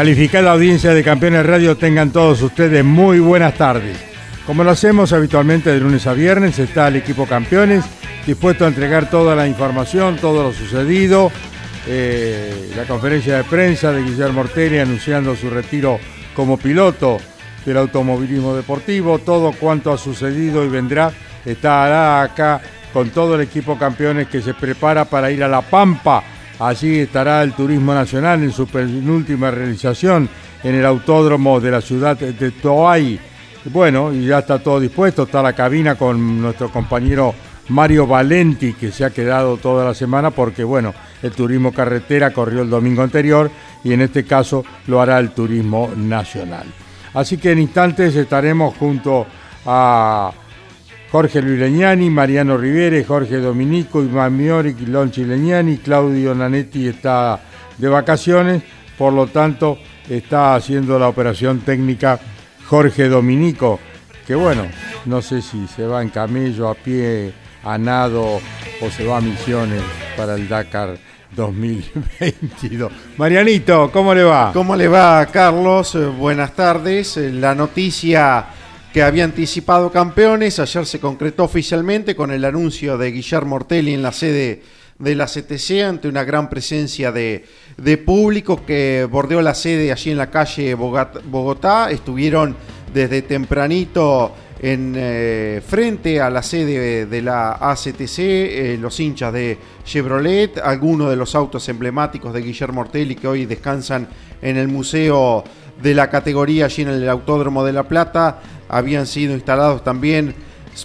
Calificada audiencia de Campeones Radio, tengan todos ustedes muy buenas tardes. Como lo hacemos habitualmente de lunes a viernes, está el equipo Campeones dispuesto a entregar toda la información, todo lo sucedido, eh, la conferencia de prensa de Guillermo Ortelli anunciando su retiro como piloto del automovilismo deportivo, todo cuanto ha sucedido y vendrá estará acá con todo el equipo Campeones que se prepara para ir a La Pampa Allí estará el Turismo Nacional en su penúltima realización en el autódromo de la ciudad de Toay. Bueno, y ya está todo dispuesto, está la cabina con nuestro compañero Mario Valenti, que se ha quedado toda la semana porque, bueno, el turismo carretera corrió el domingo anterior y en este caso lo hará el turismo nacional. Así que en instantes estaremos junto a Jorge Luis Leñani, Mariano Rivere, Jorge Dominico, Iván Miori, Lonchi Leñani, Claudio Nanetti está de vacaciones, por lo tanto está haciendo la operación técnica Jorge Dominico, que bueno, no sé si se va en camello, a pie, a nado o se va a misiones para el Dakar 2022. Marianito, ¿cómo le va? ¿Cómo le va, Carlos? Eh, Buenas tardes. Eh, La noticia que había anticipado campeones ayer se concretó oficialmente con el anuncio de Guillermo Ortelli en la sede de la CTC ante una gran presencia de, de público que bordeó la sede allí en la calle Bogotá. Estuvieron desde tempranito en eh, frente a la sede de la ACTC, eh, los hinchas de Chevrolet, algunos de los autos emblemáticos de Guillermo Ortelli que hoy descansan en el museo de la categoría allí en el Autódromo de La Plata, habían sido instalados también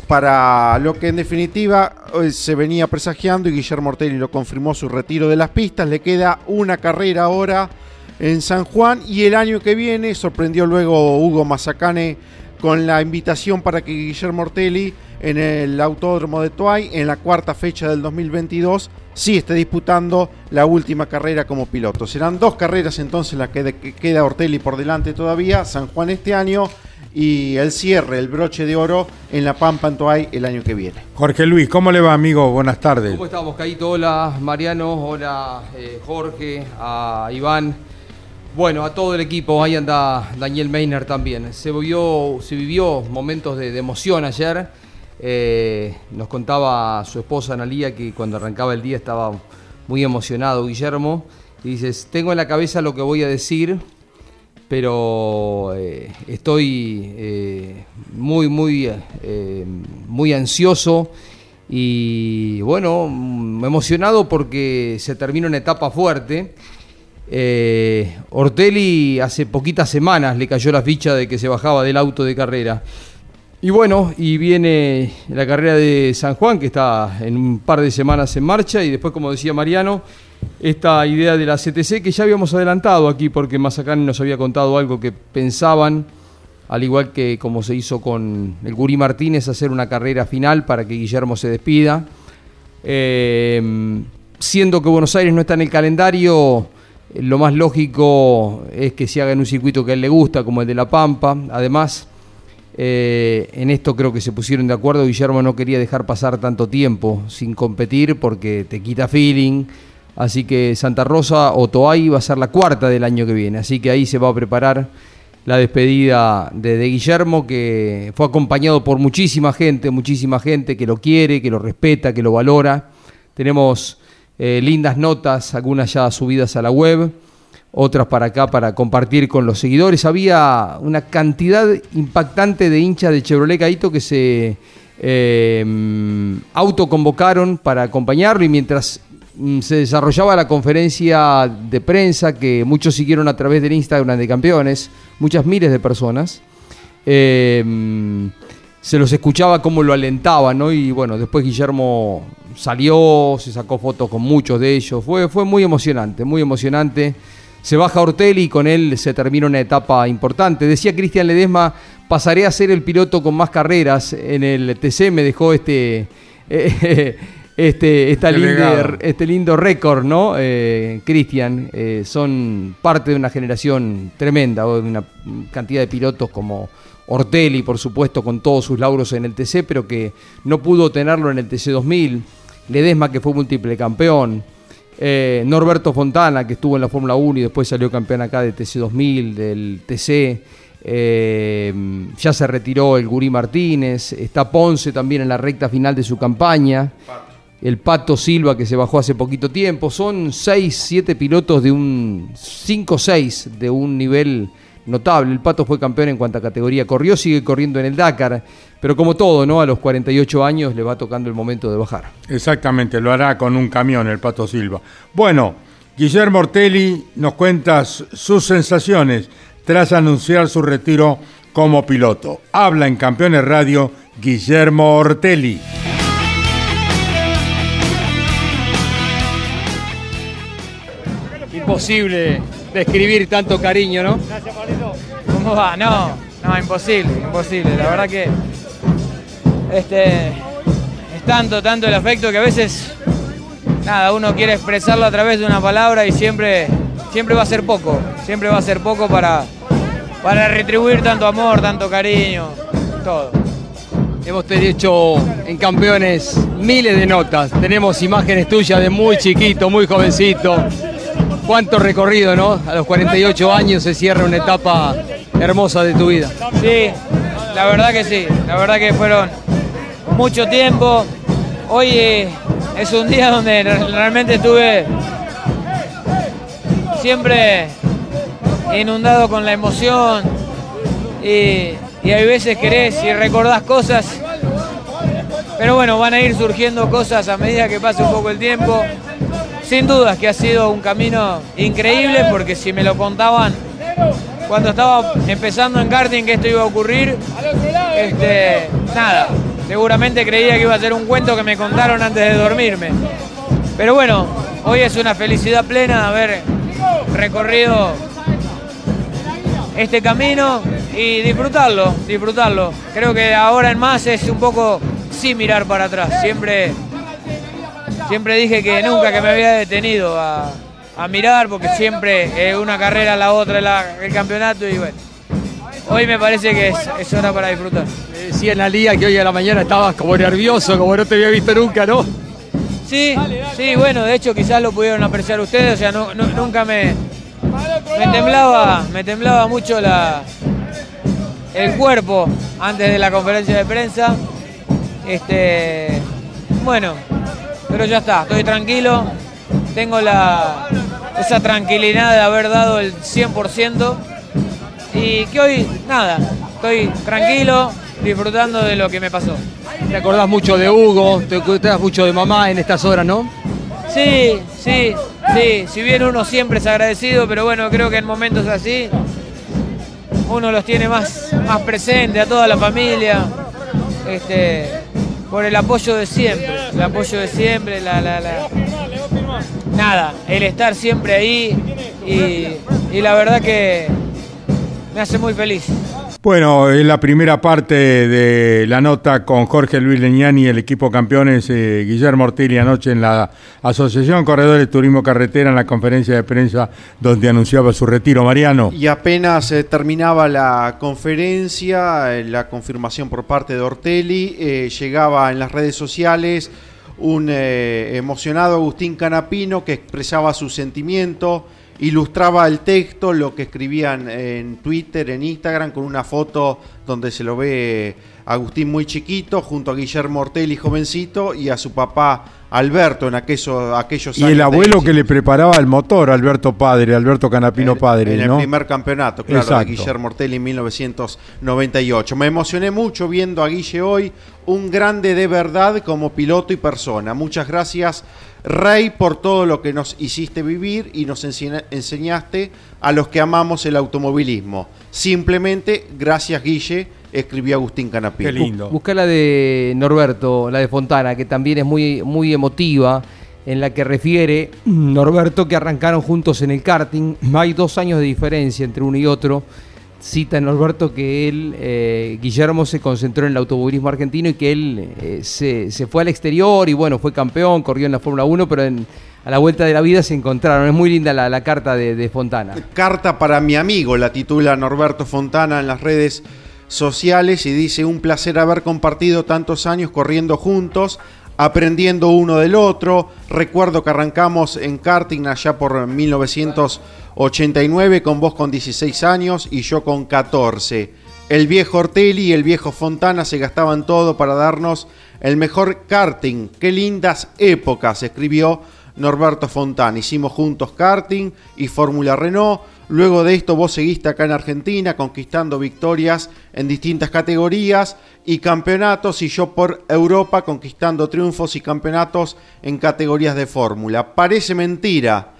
para lo que en definitiva eh, se venía presagiando y Guillermo Ortelli lo confirmó su retiro de las pistas. Le queda una carrera ahora en San Juan y el año que viene sorprendió luego Hugo Mazacane con la invitación para que Guillermo Ortelli en el Autódromo de Toay en la cuarta fecha del 2022 sí esté disputando la última carrera como piloto. Serán dos carreras entonces las que, de- que queda Ortelli por delante todavía, San Juan este año y el cierre, el broche de oro en La Pampa en Toay el año que viene. Jorge Luis, ¿cómo le va, amigo? Buenas tardes. ¿Cómo estamos, Caito? Hola, Mariano. Hola, eh, Jorge. A Iván. Bueno, a todo el equipo. Ahí anda Daniel Meiner también. Se vivió, se vivió momentos de, de emoción ayer. Eh, nos contaba su esposa Analía que cuando arrancaba el día estaba muy emocionado Guillermo. Y dices, tengo en la cabeza lo que voy a decir, pero eh, estoy eh, muy, muy, muy ansioso y bueno, emocionado porque se termina una etapa fuerte. Ortelli hace poquitas semanas le cayó la ficha de que se bajaba del auto de carrera. Y bueno, y viene la carrera de San Juan, que está en un par de semanas en marcha, y después, como decía Mariano, esta idea de la CTC que ya habíamos adelantado aquí, porque Mazacán nos había contado algo que pensaban, al igual que como se hizo con el Guri Martínez, hacer una carrera final para que Guillermo se despida. Eh, siendo que Buenos Aires no está en el calendario, lo más lógico es que se haga en un circuito que a él le gusta, como el de La Pampa. Además, eh, en esto creo que se pusieron de acuerdo. Guillermo no quería dejar pasar tanto tiempo sin competir porque te quita feeling. Así que Santa Rosa o Toay va a ser la cuarta del año que viene. Así que ahí se va a preparar la despedida de, Guillermo, que fue acompañado por muchísima gente, muchísima gente que lo quiere, que lo respeta, que lo valora. Tenemos eh, lindas notas, algunas ya subidas a la web, otras para acá para compartir con los seguidores. Había una cantidad impactante de hinchas de Chevrolet Caito que se eh, autoconvocaron para acompañarlo y mientras mm, se desarrollaba la conferencia de prensa que muchos siguieron a través del Instagram de Campeones, muchas miles de personas. Eh, se los escuchaba como lo alentaban, ¿no? Y bueno, después Guillermo salió, se sacó fotos con muchos de ellos. Fue, fue muy emocionante, muy emocionante. Se baja Ortelli y con él se termina una etapa importante. Decía Cristian Ledesma, pasaré a ser el piloto con más carreras en el TC. Me dejó este, este, este lindo récord, ¿no? Eh, Cristian, eh, son parte de una generación tremenda, de una cantidad de pilotos como Ortelli, por supuesto, con todos sus lauros en el TC, pero que no pudo tenerlo en el TC 2000. Ledesma, que fue múltiple campeón. Eh, Norberto Fontana, que estuvo en la Fórmula 1 y después salió campeón acá de TC 2000, del TC. Eh, ya se retiró el Gurí Martínez. Está Ponce también en la recta final de su campaña. El Pato Silva, que se bajó hace poquito tiempo. Son 6, 7 pilotos de un 5-6 de un nivel notable. El Pato fue campeón en cuanta categoría corrió, sigue corriendo en el Dakar, pero como todo, ¿no? A los 48 años le va tocando el momento de bajar. Exactamente, lo hará con un camión el Pato Silva. Bueno, Guillermo Ortelli nos cuenta sus sensaciones tras anunciar su retiro como piloto. Habla en Campeones Radio Guillermo Ortelli. Imposible describir tanto cariño, ¿no? Gracias, ¿Cómo va? No, no, imposible, imposible. La verdad que este, es tanto, tanto el afecto que a veces, nada, uno quiere expresarlo a través de una palabra y siempre, siempre va a ser poco, siempre va a ser poco para, para retribuir tanto amor, tanto cariño, todo. Hemos hecho en campeones miles de notas. Tenemos imágenes tuyas de muy chiquito, muy jovencito, cuánto recorrido, ¿no? A los 48 años se cierra una etapa hermosa de tu vida. Sí, la verdad que sí, la verdad que fueron mucho tiempo. Hoy eh, es un día donde realmente estuve siempre inundado con la emoción y, y hay veces querés y recordás cosas, pero bueno, van a ir surgiendo cosas a medida que pase un poco el tiempo. Sin dudas que ha sido un camino increíble porque si me lo contaban cuando estaba empezando en karting que esto iba a ocurrir, este, nada, seguramente creía que iba a ser un cuento que me contaron antes de dormirme. Pero bueno, hoy es una felicidad plena haber recorrido este camino y disfrutarlo, disfrutarlo. Creo que ahora en más es un poco sin mirar para atrás, siempre Siempre dije que nunca que me había detenido a, mirar, porque siempre es una carrera la otra el campeonato y bueno. Hoy me parece que es, hora para disfrutar. decía en la liga que hoy a la mañana estabas como nervioso, como no te había visto nunca, ¿no? Sí, sí, bueno, de hecho quizás lo pudieron apreciar ustedes, o sea, nunca me, me temblaba, me temblaba mucho la, el cuerpo antes de la conferencia de prensa. Este, bueno, pero ya está, estoy tranquilo, tengo la, esa tranquilidad de haber dado el 100% y que hoy, nada, estoy tranquilo, disfrutando de lo que me pasó. ¿Te acordás mucho de Hugo? ¿Te acordás mucho de mamá en estas horas, no? Sí, sí, sí, si bien uno siempre es agradecido, pero bueno, creo que en momentos así uno los tiene más, más presente a toda la familia. Este, por el apoyo de siempre, el apoyo de siempre, la, la, la... nada, el estar siempre ahí y, y la verdad que me hace muy feliz. Bueno, es la primera parte de la nota con Jorge Luis Leñani y el equipo campeones eh, Guillermo Ortelli anoche en la Asociación Corredores Turismo Carretera en la conferencia de prensa donde anunciaba su retiro. Mariano. Y apenas eh, terminaba la conferencia, eh, la confirmación por parte de Ortelli, llegaba en las redes sociales un emocionado Agustín Canapino que expresaba su sentimiento ilustraba el texto, lo que escribían en Twitter, en Instagram, con una foto donde se lo ve Agustín muy chiquito, junto a Guillermo Ortelli jovencito y a su papá Alberto en aquellos, aquellos y años. Y el abuelo que le preparaba el motor, Alberto Padre, Alberto Canapino Padre. En ¿no? el primer campeonato, claro, Exacto. de Guillermo Ortelli en 1998. Me emocioné mucho viendo a Guille hoy, un grande de verdad como piloto y persona. Muchas gracias Rey, por todo lo que nos hiciste vivir y nos enseñaste a los que amamos el automovilismo. Simplemente, gracias Guille, escribió Agustín Canapino. Qué lindo. Busca la de Norberto, la de Fontana, que también es muy, muy emotiva, en la que refiere Norberto que arrancaron juntos en el karting. Hay dos años de diferencia entre uno y otro cita en Norberto que él, eh, Guillermo, se concentró en el automovilismo argentino y que él eh, se, se, fue al exterior y bueno, fue campeón, corrió en la Fórmula 1, pero en, a la vuelta de la vida se encontraron. Es muy linda la, carta de, de, Fontana. Carta para mi amigo, la titula Norberto Fontana en las redes sociales y dice, un placer haber compartido tantos años corriendo juntos aprendiendo uno del otro. Recuerdo que arrancamos en karting allá por 1989 con vos con 16 años y yo con 14. El viejo Ortelli y el viejo Fontana se gastaban todo para darnos el mejor karting. Qué lindas épocas, escribió Norberto Fontana. Hicimos juntos karting y Fórmula Renault. Luego de esto vos seguiste acá en Argentina conquistando victorias en distintas categorías y campeonatos y yo por Europa conquistando triunfos y campeonatos en categorías de fórmula. Parece mentira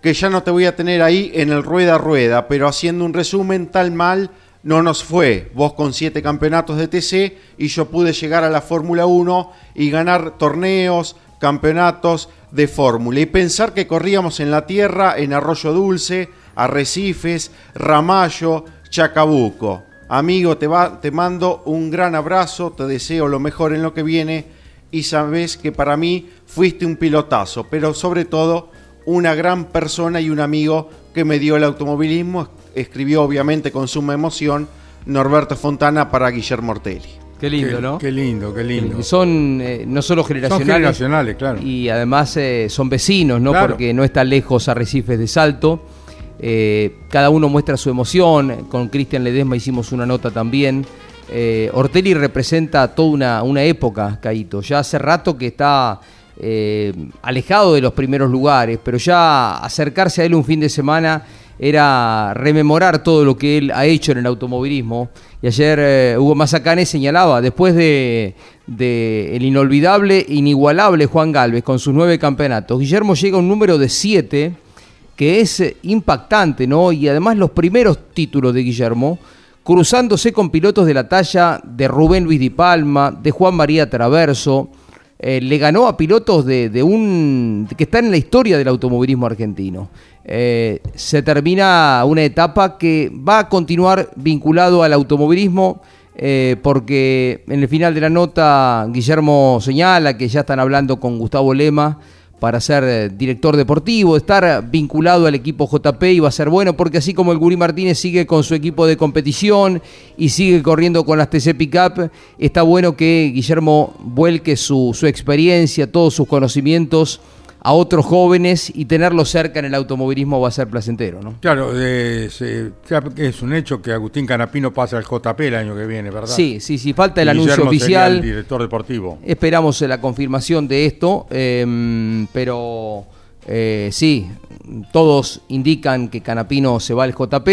que ya no te voy a tener ahí en el rueda a rueda, pero haciendo un resumen tal mal no nos fue. Vos con siete campeonatos de TC y yo pude llegar a la Fórmula 1 y ganar torneos, campeonatos de fórmula. Y pensar que corríamos en la tierra, en Arroyo Dulce, Arrecifes, Ramallo, Chacabuco. Amigo, te, va, te mando un gran abrazo, te deseo lo mejor en lo que viene y sabes que para mí fuiste un pilotazo, pero sobre todo una gran persona y un amigo que me dio el automovilismo. Escribió obviamente con suma emoción Norberto Fontana para Guillermo Ortelli. Qué lindo, qué, ¿no? Qué lindo, qué lindo. Son eh, no solo generacionales, son generacionales, claro. Y además eh, son vecinos, ¿no? Claro. Porque no está lejos Arrecifes de Salto. Eh, cada uno muestra su emoción. Con Cristian Ledesma hicimos una nota también. Eh, Ortelli representa toda una, época, Caito. Ya hace rato que está eh, alejado de los primeros lugares, pero ya acercarse a él un fin de semana era rememorar todo lo que él ha hecho en el automovilismo. Y ayer eh, Hugo Mazacane señalaba, después de, de, el inolvidable, inigualable Juan Galvez con sus nueve campeonatos, Guillermo llega a un número de siete que es impactante, ¿no? Y además los primeros títulos de Guillermo, cruzándose con pilotos de la talla de Rubén Luis Di Palma, de Juan María Traverso, eh, le ganó a pilotos de, un que están en la historia del automovilismo argentino. Eh, se termina una etapa que va a continuar vinculado al automovilismo. Eh, porque en el final de la nota Guillermo señala que ya están hablando con Gustavo Lema para ser director deportivo, estar vinculado al equipo JP y va a ser bueno porque así como el Guri Martínez sigue con su equipo de competición y sigue corriendo con las TC Pickup, está bueno que Guillermo vuelque su, su experiencia, todos sus conocimientos a otros jóvenes y tenerlos cerca en el automovilismo va a ser placentero, ¿no? Claro, eh, se, es un hecho que Agustín Canapino pasa al JP el año que viene, ¿verdad? Sí, sí, sí, falta el anuncio oficial. el director deportivo. Esperamos la confirmación de esto, eh, pero eh, sí, todos indican que Canapino se va al JP,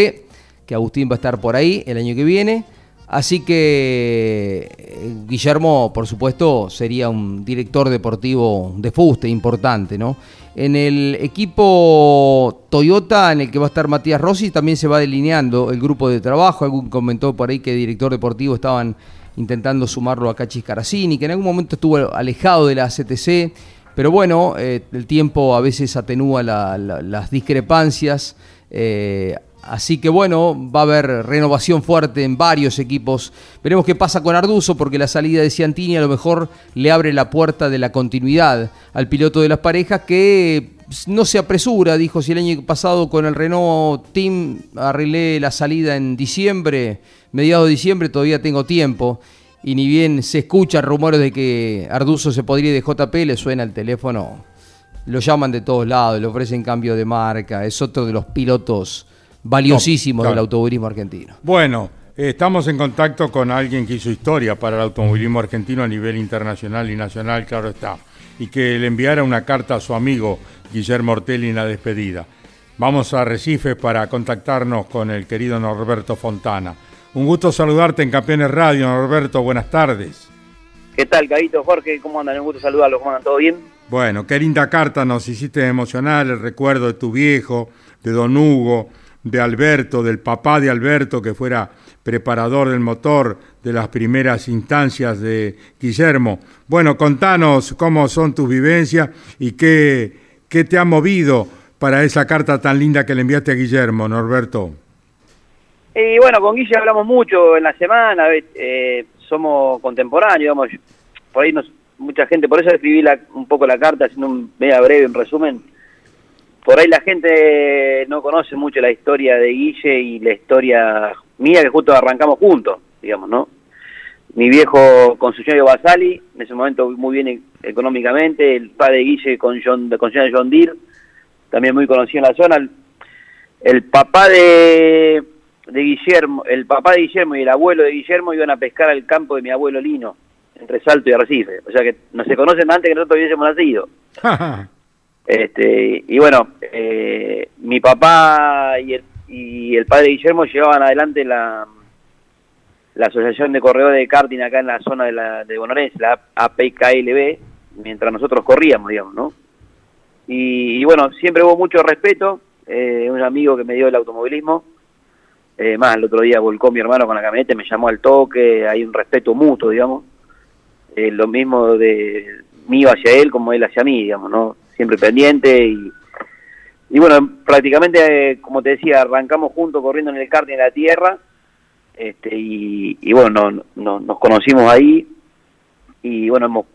que Agustín va a estar por ahí el año que viene. Así que Guillermo, por supuesto, sería un director deportivo de fuste importante, ¿no? En el equipo Toyota, en el que va a estar Matías Rossi, también se va delineando el grupo de trabajo. Algún comentó por ahí que director deportivo estaban intentando sumarlo a Cachis Caracini, que en algún momento estuvo alejado de la CTC, pero bueno, eh, el tiempo a veces atenúa la, la, las discrepancias. Eh, así que bueno, va a haber renovación fuerte en varios equipos. Veremos qué pasa con Arduzo, porque la salida de Ciantini a lo mejor le abre la puerta de la continuidad al piloto de las parejas que no se apresura, dijo si el año pasado con el Renault Team arreglé la salida en diciembre, mediados de diciembre, todavía tengo tiempo. Y ni bien se escuchan rumores de que Arduzo se podría ir de JP, le suena el teléfono. Lo llaman de todos lados, le ofrecen cambio de marca. Es otro de los pilotos valiosísimos del automovilismo argentino. Bueno, estamos en contacto con alguien que hizo historia para el automovilismo argentino a nivel internacional y nacional, claro está. Y que le enviara una carta a su amigo Guillermo Ortelli en la despedida. Vamos a Recife para contactarnos con el querido Norberto Fontana. Un gusto saludarte en Campeones Radio, Norberto. Buenas tardes. ¿Qué tal, Gabito, Jorge? ¿Cómo andan? Un gusto saludarlos. ¿Cómo andan? ¿Todo bien? Bueno, qué linda carta nos hiciste emocionar, el recuerdo de tu viejo, de don Hugo, de Alberto, del papá de Alberto, que fuera preparador del motor de las primeras instancias de Guillermo. Bueno, contanos cómo son tus vivencias y qué, qué te ha movido para esa carta tan linda que le enviaste a Guillermo, Norberto. Y bueno, con Guille hablamos mucho en la semana, eh, somos contemporáneos, digamos, por ahí nos, mucha gente, por eso escribí un poco la carta, haciendo un media breve, un resumen. Por ahí la gente no conoce mucho la historia de Guille y la historia mía, que justo arrancamos juntos, digamos, ¿no? Mi viejo con Basali, en ese momento muy bien económicamente, el padre de Guille con John, con John Deere, también muy conocido en la zona. el papá de de Guillermo, el papá de Guillermo y el abuelo de Guillermo iban a pescar al campo de mi abuelo Lino, entre Salto y Arrecife. O sea que no se conocen antes que nosotros hubiésemos nacido. este Y bueno, eh, mi papá y el, y el padre Guillermo llevaban adelante la, la Asociación de Corredores de Karting acá en la zona de, la, de la APKLB, mientras nosotros corríamos, digamos, ¿no? Y, bueno, siempre hubo mucho respeto, eh, un amigo que me dio el automovilismo, eh, más, el otro día volcó mi hermano con la camioneta, me llamó al toque, hay un respeto mutuo, digamos. Eh, lo mismo de mío hacia él como él hacia mí, digamos, ¿no? Siempre pendiente y, y bueno, prácticamente, eh, como te decía, arrancamos juntos corriendo en el karting en la tierra este, y, y bueno, no, nos conocimos ahí y bueno, hemos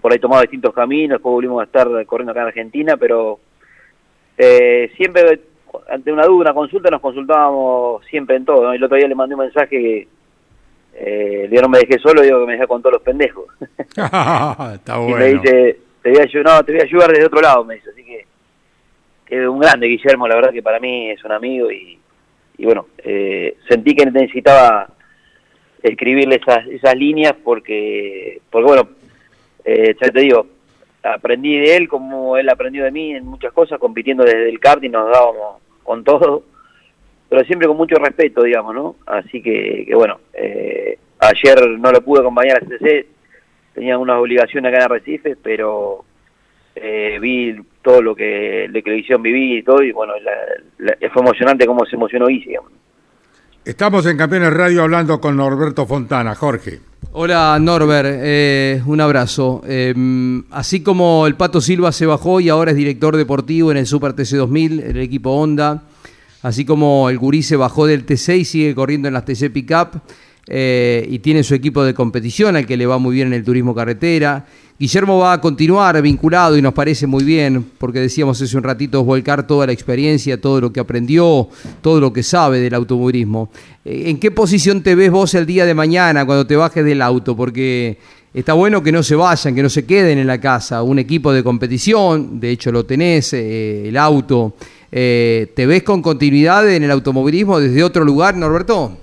por ahí tomado distintos caminos, después volvimos a estar corriendo acá en Argentina, pero eh, siempre ante una duda, una consulta, nos consultábamos siempre en todo. ¿no? El otro día le mandé un mensaje que eh, yo no me dejé solo, digo que me dejé con todos los pendejos. Está bueno. Y me dice, te voy, a, no, te voy a ayudar desde otro lado, me dice. Así que, es un grande Guillermo, la verdad que para mí es un amigo y, y bueno, eh, sentí que necesitaba escribirle esas, esas líneas porque, porque bueno, eh, ya te digo, aprendí de él como él aprendió de mí en muchas cosas, compitiendo desde el karting nos dábamos con todo, pero siempre con mucho respeto, digamos, ¿no? Así que, que bueno, eh, ayer no lo pude acompañar a CCC, tenía unas obligaciones acá en Arrecife, pero eh, vi todo lo que de televisión viví y todo, y bueno, fue emocionante cómo se emocionó Isi. Estamos en Campeones Radio hablando con Norberto Fontana, Jorge. Hola Norbert, eh, un abrazo. Eh, así como el Pato Silva se bajó y ahora es director deportivo en el Super TC2000, en el equipo Honda, así como el Gurí se bajó del T6 y sigue corriendo en las TC Pickup eh, y tiene su equipo de competición al que le va muy bien en el turismo carretera. Guillermo va a continuar vinculado y nos parece muy bien, porque decíamos hace un ratito, volcar toda la experiencia, todo lo que aprendió, todo lo que sabe del automovilismo. Eh, ¿En qué posición te ves vos el día de mañana cuando te bajes del auto? Porque está bueno que no se vayan, que no se queden en la casa. Un equipo de competición, de hecho lo tenés, eh, el auto. ¿Te ves con continuidad en el automovilismo desde otro lugar, Norberto?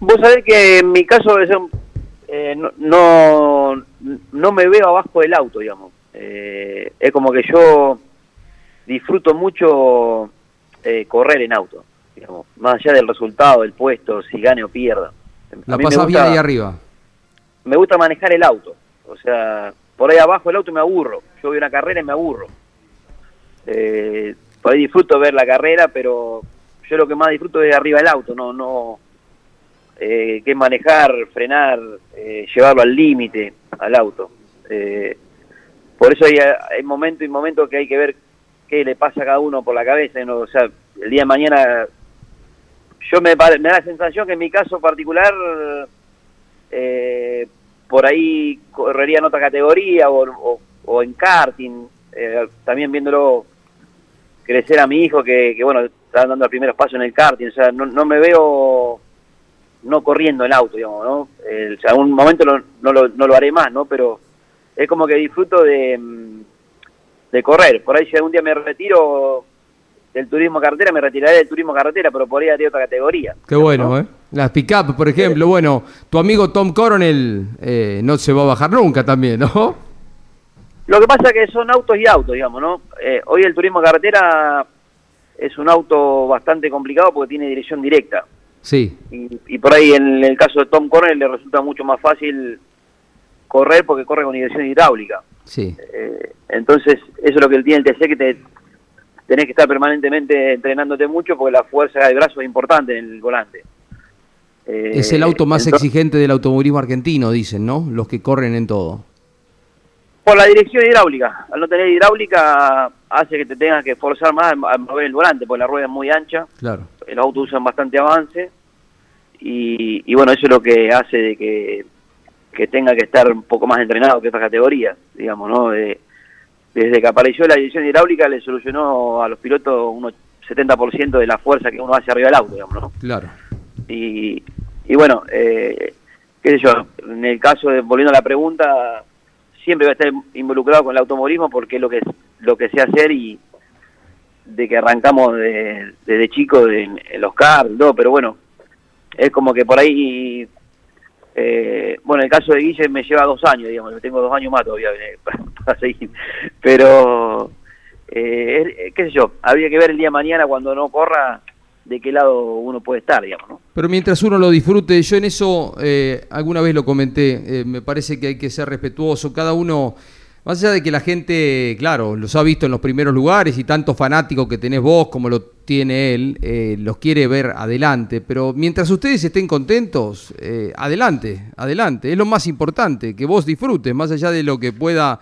Vos sabés que en mi caso eh, no, no, me veo abajo del auto, digamos. Eh, es como que yo disfruto mucho eh, correr en auto, digamos, más allá del resultado, del puesto, si gane o pierda. La pasas bien ahí arriba. Me gusta manejar el auto, o sea, por ahí abajo el auto me aburro. Yo a una carrera y me aburro. por ahí disfruto ver la carrera, pero yo lo que más disfruto es arriba del auto, no, no, eh, que manejar, frenar, eh, llevarlo al límite al auto. Eh, por eso hay, hay momentos y momentos que hay que ver qué le pasa a cada uno por la cabeza. O sea, el día de mañana, yo me, me da la sensación que en mi caso particular, eh, por ahí correría en otra categoría o, en karting, también viéndolo crecer a mi hijo que, bueno, está dando los primeros pasos en el karting, o sea, no, no me veo no corriendo el auto, digamos, ¿no? en algún momento no, lo, no lo haré más, ¿no? Pero es como que disfruto de, mm, de correr. Por ahí si algún día me retiro del turismo carretera, me retiraré del turismo carretera, pero por ahí de otra categoría. Qué bueno, ¿eh? Las pick-up, por ejemplo. Bueno, tu amigo Tom Coronel eh, no se va a bajar nunca también, ¿no? Lo que pasa es que son autos y autos, digamos, ¿no? Eh, hoy el turismo carretera es un auto bastante complicado porque tiene dirección directa. Sí. Y, por ahí en el caso de Tom Coronel le resulta mucho más fácil correr porque corre con dirección hidráulica. Sí. Eh, entonces, eso es lo que él tiene el TC, que te, tenés que estar permanentemente entrenándote mucho porque la fuerza del brazo es importante en el volante. Eh, es el auto más exigente del automovilismo argentino, dicen, ¿no? Los que corren en todo. Por la dirección hidráulica. Al no tener hidráulica hace que te tengas que forzar más a mover el volante, porque la rueda es muy ancha. Claro. Los autos usan bastante avance. Y, y bueno, eso es lo que hace de que, que tenga que estar un poco más entrenado que estas categorías, digamos, ¿no? desde que apareció la dirección hidráulica le solucionó a los pilotos un 70% de la fuerza que uno hace arriba del auto, digamos, ¿no? Claro. Y, y bueno, eh, qué sé yo, en el caso de, volviendo a la pregunta, siempre voy a estar involucrado con el automovilismo porque es lo que, lo que sé hacer y de que arrancamos desde chico en, los cars, pero bueno, es como que por ahí, eh, bueno, el caso de Guille me lleva dos años, digamos, tengo dos años más todavía para, seguir, pero, eh, qué sé yo, habría que ver el día de mañana cuando no corra de qué lado uno puede estar, digamos, ¿no? Pero mientras uno lo disfrute, yo en eso eh, alguna vez lo comenté, eh, me parece que hay que ser respetuoso, cada uno, más allá de que la gente, claro, los ha visto en los primeros lugares y tanto fanático que tenés vos como lo tiene él, eh, los quiere ver adelante, pero mientras ustedes estén contentos, adelante, adelante, es lo más importante, que vos disfrutes, más allá de lo que pueda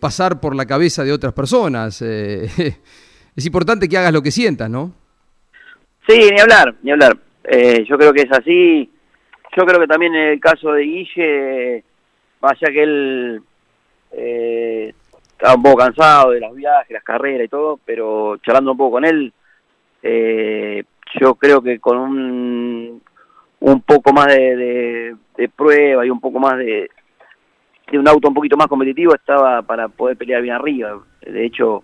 pasar por la cabeza de otras personas. es importante que hagas lo que sientas, ¿no? Sí, ni hablar, ni hablar. Eh, yo creo que es así. Yo creo que también en el caso de Guille, vaya que él eh, estaba un poco cansado de los viajes, las carreras y todo, pero charlando un poco con él, eh, yo creo que con un, un poco más de, de, prueba y un poco más de, de un auto un poquito más competitivo estaba para poder pelear bien arriba. De hecho,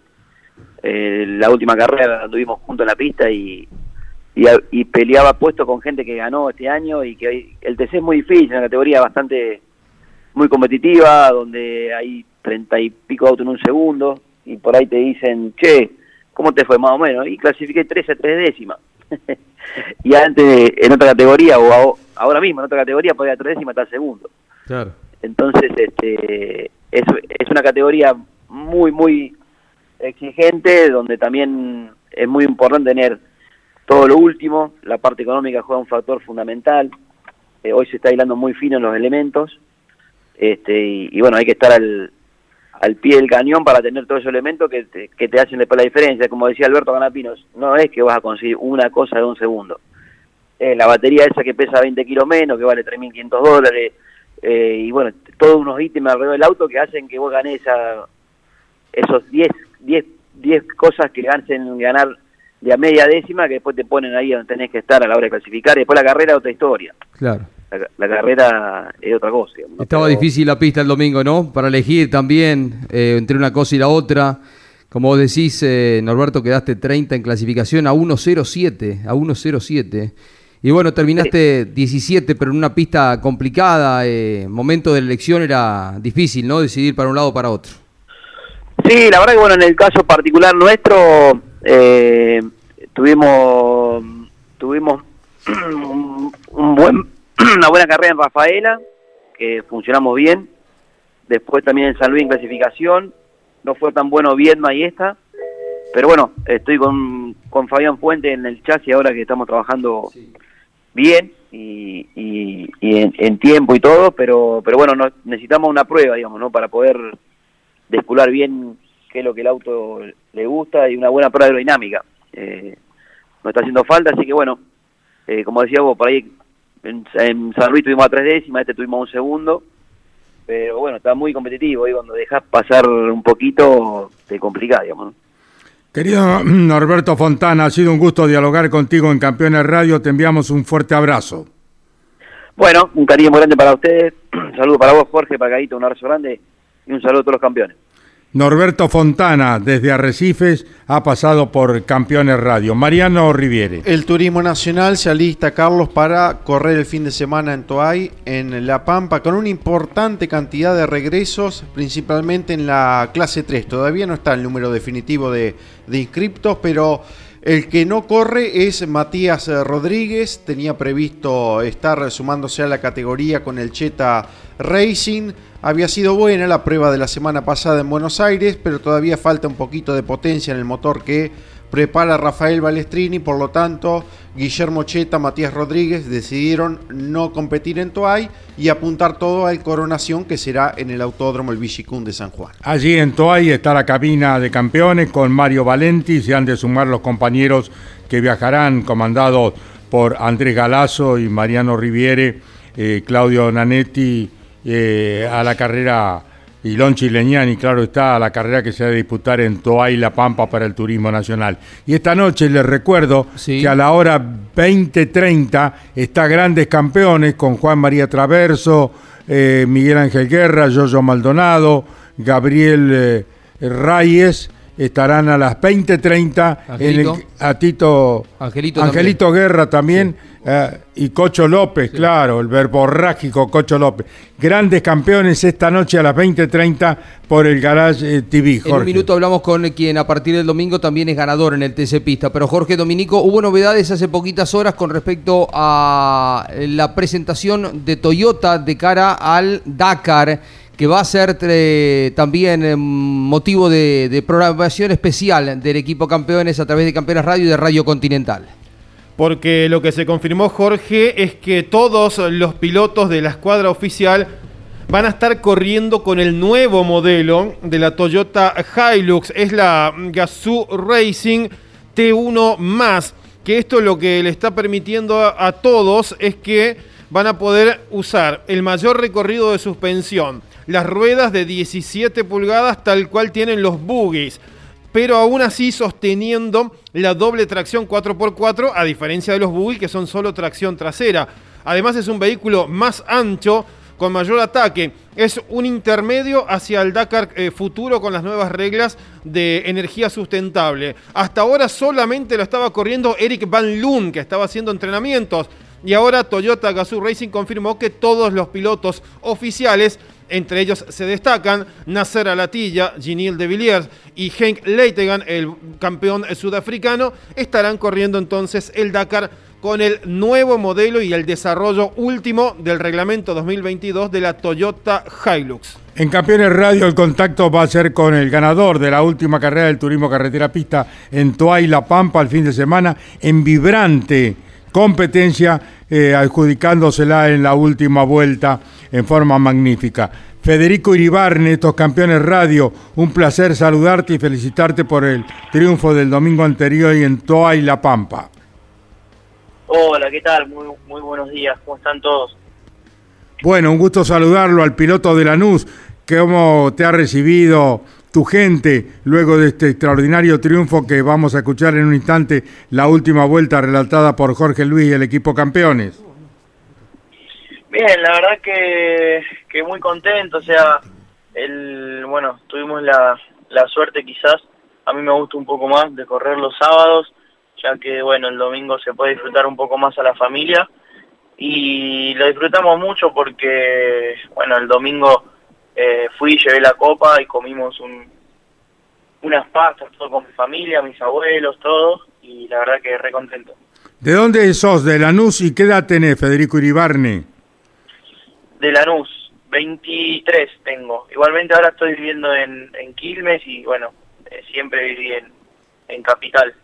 la última carrera la tuvimos junto en la pista y, y, peleaba puesto con gente que ganó este año y que el TC es muy difícil, una categoría bastante muy competitiva, donde hay treinta y pico autos en un segundo y por ahí te dicen, che, ¿cómo te fue más o menos? Y clasifiqué 13 a 3 décimas. y antes en otra categoría o ahora mismo en otra categoría podía 3 décimas estar segundo. Claro. Entonces, este es, es una categoría muy, muy exigente, donde también es muy importante tener todo lo último, la parte económica juega un factor fundamental. Eh, hoy se está hilando muy fino en los elementos. Este, y, bueno, hay que estar al, al pie del cañón para tener todos esos elementos que te, que te hacen después la diferencia. Como decía Alberto Ganapinos, no es que vas a conseguir una cosa de un segundo. Eh, la batería esa que pesa 20 kilos menos, que vale 3.500 dólares, eh, y bueno, todos unos ítems alrededor del auto que hacen que vos ganes esa, esos 10, 10, 10 cosas que hacen ganar de a media décima que después te ponen ahí donde tenés que estar a la hora de clasificar. Y después la carrera es otra historia. Claro. La, carrera es otra cosa. Estaba difícil la pista el domingo, ¿no? Para elegir también eh, entre una cosa y la otra. Como vos decís, eh, Norberto, quedaste 30 en clasificación a 1.07, a 1.07. Y bueno, terminaste 17, pero en una pista complicada. Eh, momento de la elección era difícil, ¿no? Decidir para un lado o para otro. Sí, la verdad que bueno, en el caso particular nuestro, eh, tuvimos tuvimos un, buen una buena carrera en Rafaela, que funcionamos bien. Después también en San Luis en clasificación. No fue tan bueno Viedma y esta. Pero bueno, estoy con, con Fabián Fuente en el chasis ahora que estamos trabajando bien y, y, en, tiempo y todo, pero pero bueno, necesitamos una prueba, digamos, ¿no? Para poder descular bien qué es lo que el auto le gusta y una buena prueba aerodinámica. eh, no está haciendo falta, así que bueno, eh, como decía vos, por ahí en, San Luis tuvimos a tres décimas, este tuvimos un segundo, pero bueno, está muy competitivo y cuando dejas pasar un poquito te complica, digamos. Querido Norberto Fontana, ha sido un gusto dialogar contigo en Campeones Radio, te enviamos un fuerte abrazo. Bueno, un cariño muy grande para ustedes, un saludo para vos Jorge, para Caíto, un abrazo grande y un saludo a todos los campeones. Norberto Fontana, desde Arrecifes, ha pasado por Campeones Radio. Mariano Riviere. El Turismo Nacional se alista, Carlos, para correr el fin de semana en Toay, en La Pampa, con una importante cantidad de regresos, principalmente en la clase 3. Todavía no está el número definitivo de, de inscriptos, pero el que no corre es Matías Rodríguez. Tenía previsto estar sumándose a la categoría con el Cheta Racing. Había sido buena la prueba de la semana pasada en Buenos Aires, pero todavía falta un poquito de potencia en el motor que prepara Rafael Balestrini, por lo tanto, Guillermo Cheta, Matías Rodríguez decidieron no competir en Toay y apuntar todo al Coronación que será en el Autódromo El Villicún de San Juan. Allí en Toay está la cabina de campeones con Mario Valenti, se han de sumar los compañeros que viajarán comandados por Andrés Galazo y Mariano Riviere, eh, Claudio Nanetti eh, a la carrera, y Lonchi Leñani, claro está, a la carrera que se va a disputar en Toay La Pampa para el Turismo Nacional. Y esta noche les recuerdo que a la hora 20.30 está Grandes Campeones con Juan María Traverso, eh, Miguel Ángel Guerra, Yoyo Maldonado, Gabriel eh, Reyes estarán a las 20.30 en el, a Tito Angelito, Guerra también eh, y Cocho López, claro, el verborrágico Cocho López. Grandes campeones esta noche a las 20.30 por el Garage eh, TV. Jorge. En un minuto hablamos con quien a partir del domingo también es ganador en el TC Pista. Pero Jorge Dominico, hubo novedades hace poquitas horas con respecto a la presentación de Toyota de cara al Dakar que va a ser eh, también eh, motivo de, programación especial del equipo campeones a través de Campeones Radio y de Radio Continental. Porque lo que se confirmó Jorge es que todos los pilotos de la escuadra oficial van a estar corriendo con el nuevo modelo de la Toyota Hilux. Es la Gazoo Racing T1 más. Que esto lo que le está permitiendo a todos es que van a poder usar el mayor recorrido de suspensión las ruedas de 17 pulgadas tal cual tienen los buggies, pero aún así sosteniendo la doble tracción 4x4 a diferencia de los buggies que son solo tracción trasera. Además es un vehículo más ancho, con mayor ataque. Es un intermedio hacia el Dakar eh, futuro con las nuevas reglas de energía sustentable. Hasta ahora solamente lo estaba corriendo Eric Van Loon, que estaba haciendo entrenamientos. Y ahora Toyota Gazoo Racing confirmó que todos los pilotos oficiales entre ellos se destacan Nasser Alatilla, Ginil de Villiers y Henk Leitegan, el campeón sudafricano, estarán corriendo entonces el Dakar con el nuevo modelo y el desarrollo último del reglamento 2022 de la Toyota Hilux. En Campeones Radio el contacto va a ser con el ganador de la última carrera del turismo carretera pista en Toay La Pampa el fin de semana en vibrante competencia, eh, adjudicándosela en la última vuelta en forma magnífica. Federico Iribarne, estos campeones radio, un placer saludarte y felicitarte por el triunfo del domingo anterior y en Toa y La Pampa. Hola, ¿qué tal? Muy, muy buenos días, ¿cómo están todos? Bueno, un gusto saludarlo al piloto de Lanús. ¿Cómo te ha recibido tu gente luego de este extraordinario triunfo que vamos a escuchar en un instante la última vuelta relatada por Jorge Luis y el equipo campeones? Bien, la verdad que, que muy contento, o sea, el, bueno, tuvimos la, la suerte quizás, a mí me gusta un poco más de correr los sábados, ya que bueno, el domingo se puede disfrutar un poco más a la familia y lo disfrutamos mucho porque bueno, el domingo eh, fui, llevé la copa y comimos un, unas pastas, todo con mi familia, mis abuelos, todo, y la verdad que re contento. ¿De dónde sos? ¿De Lanús? ¿Y qué edad tenés, Federico Iribarne? De Lanús, 23 tengo. Igualmente ahora estoy viviendo en, en Quilmes y bueno, eh, siempre viví en, en Capital.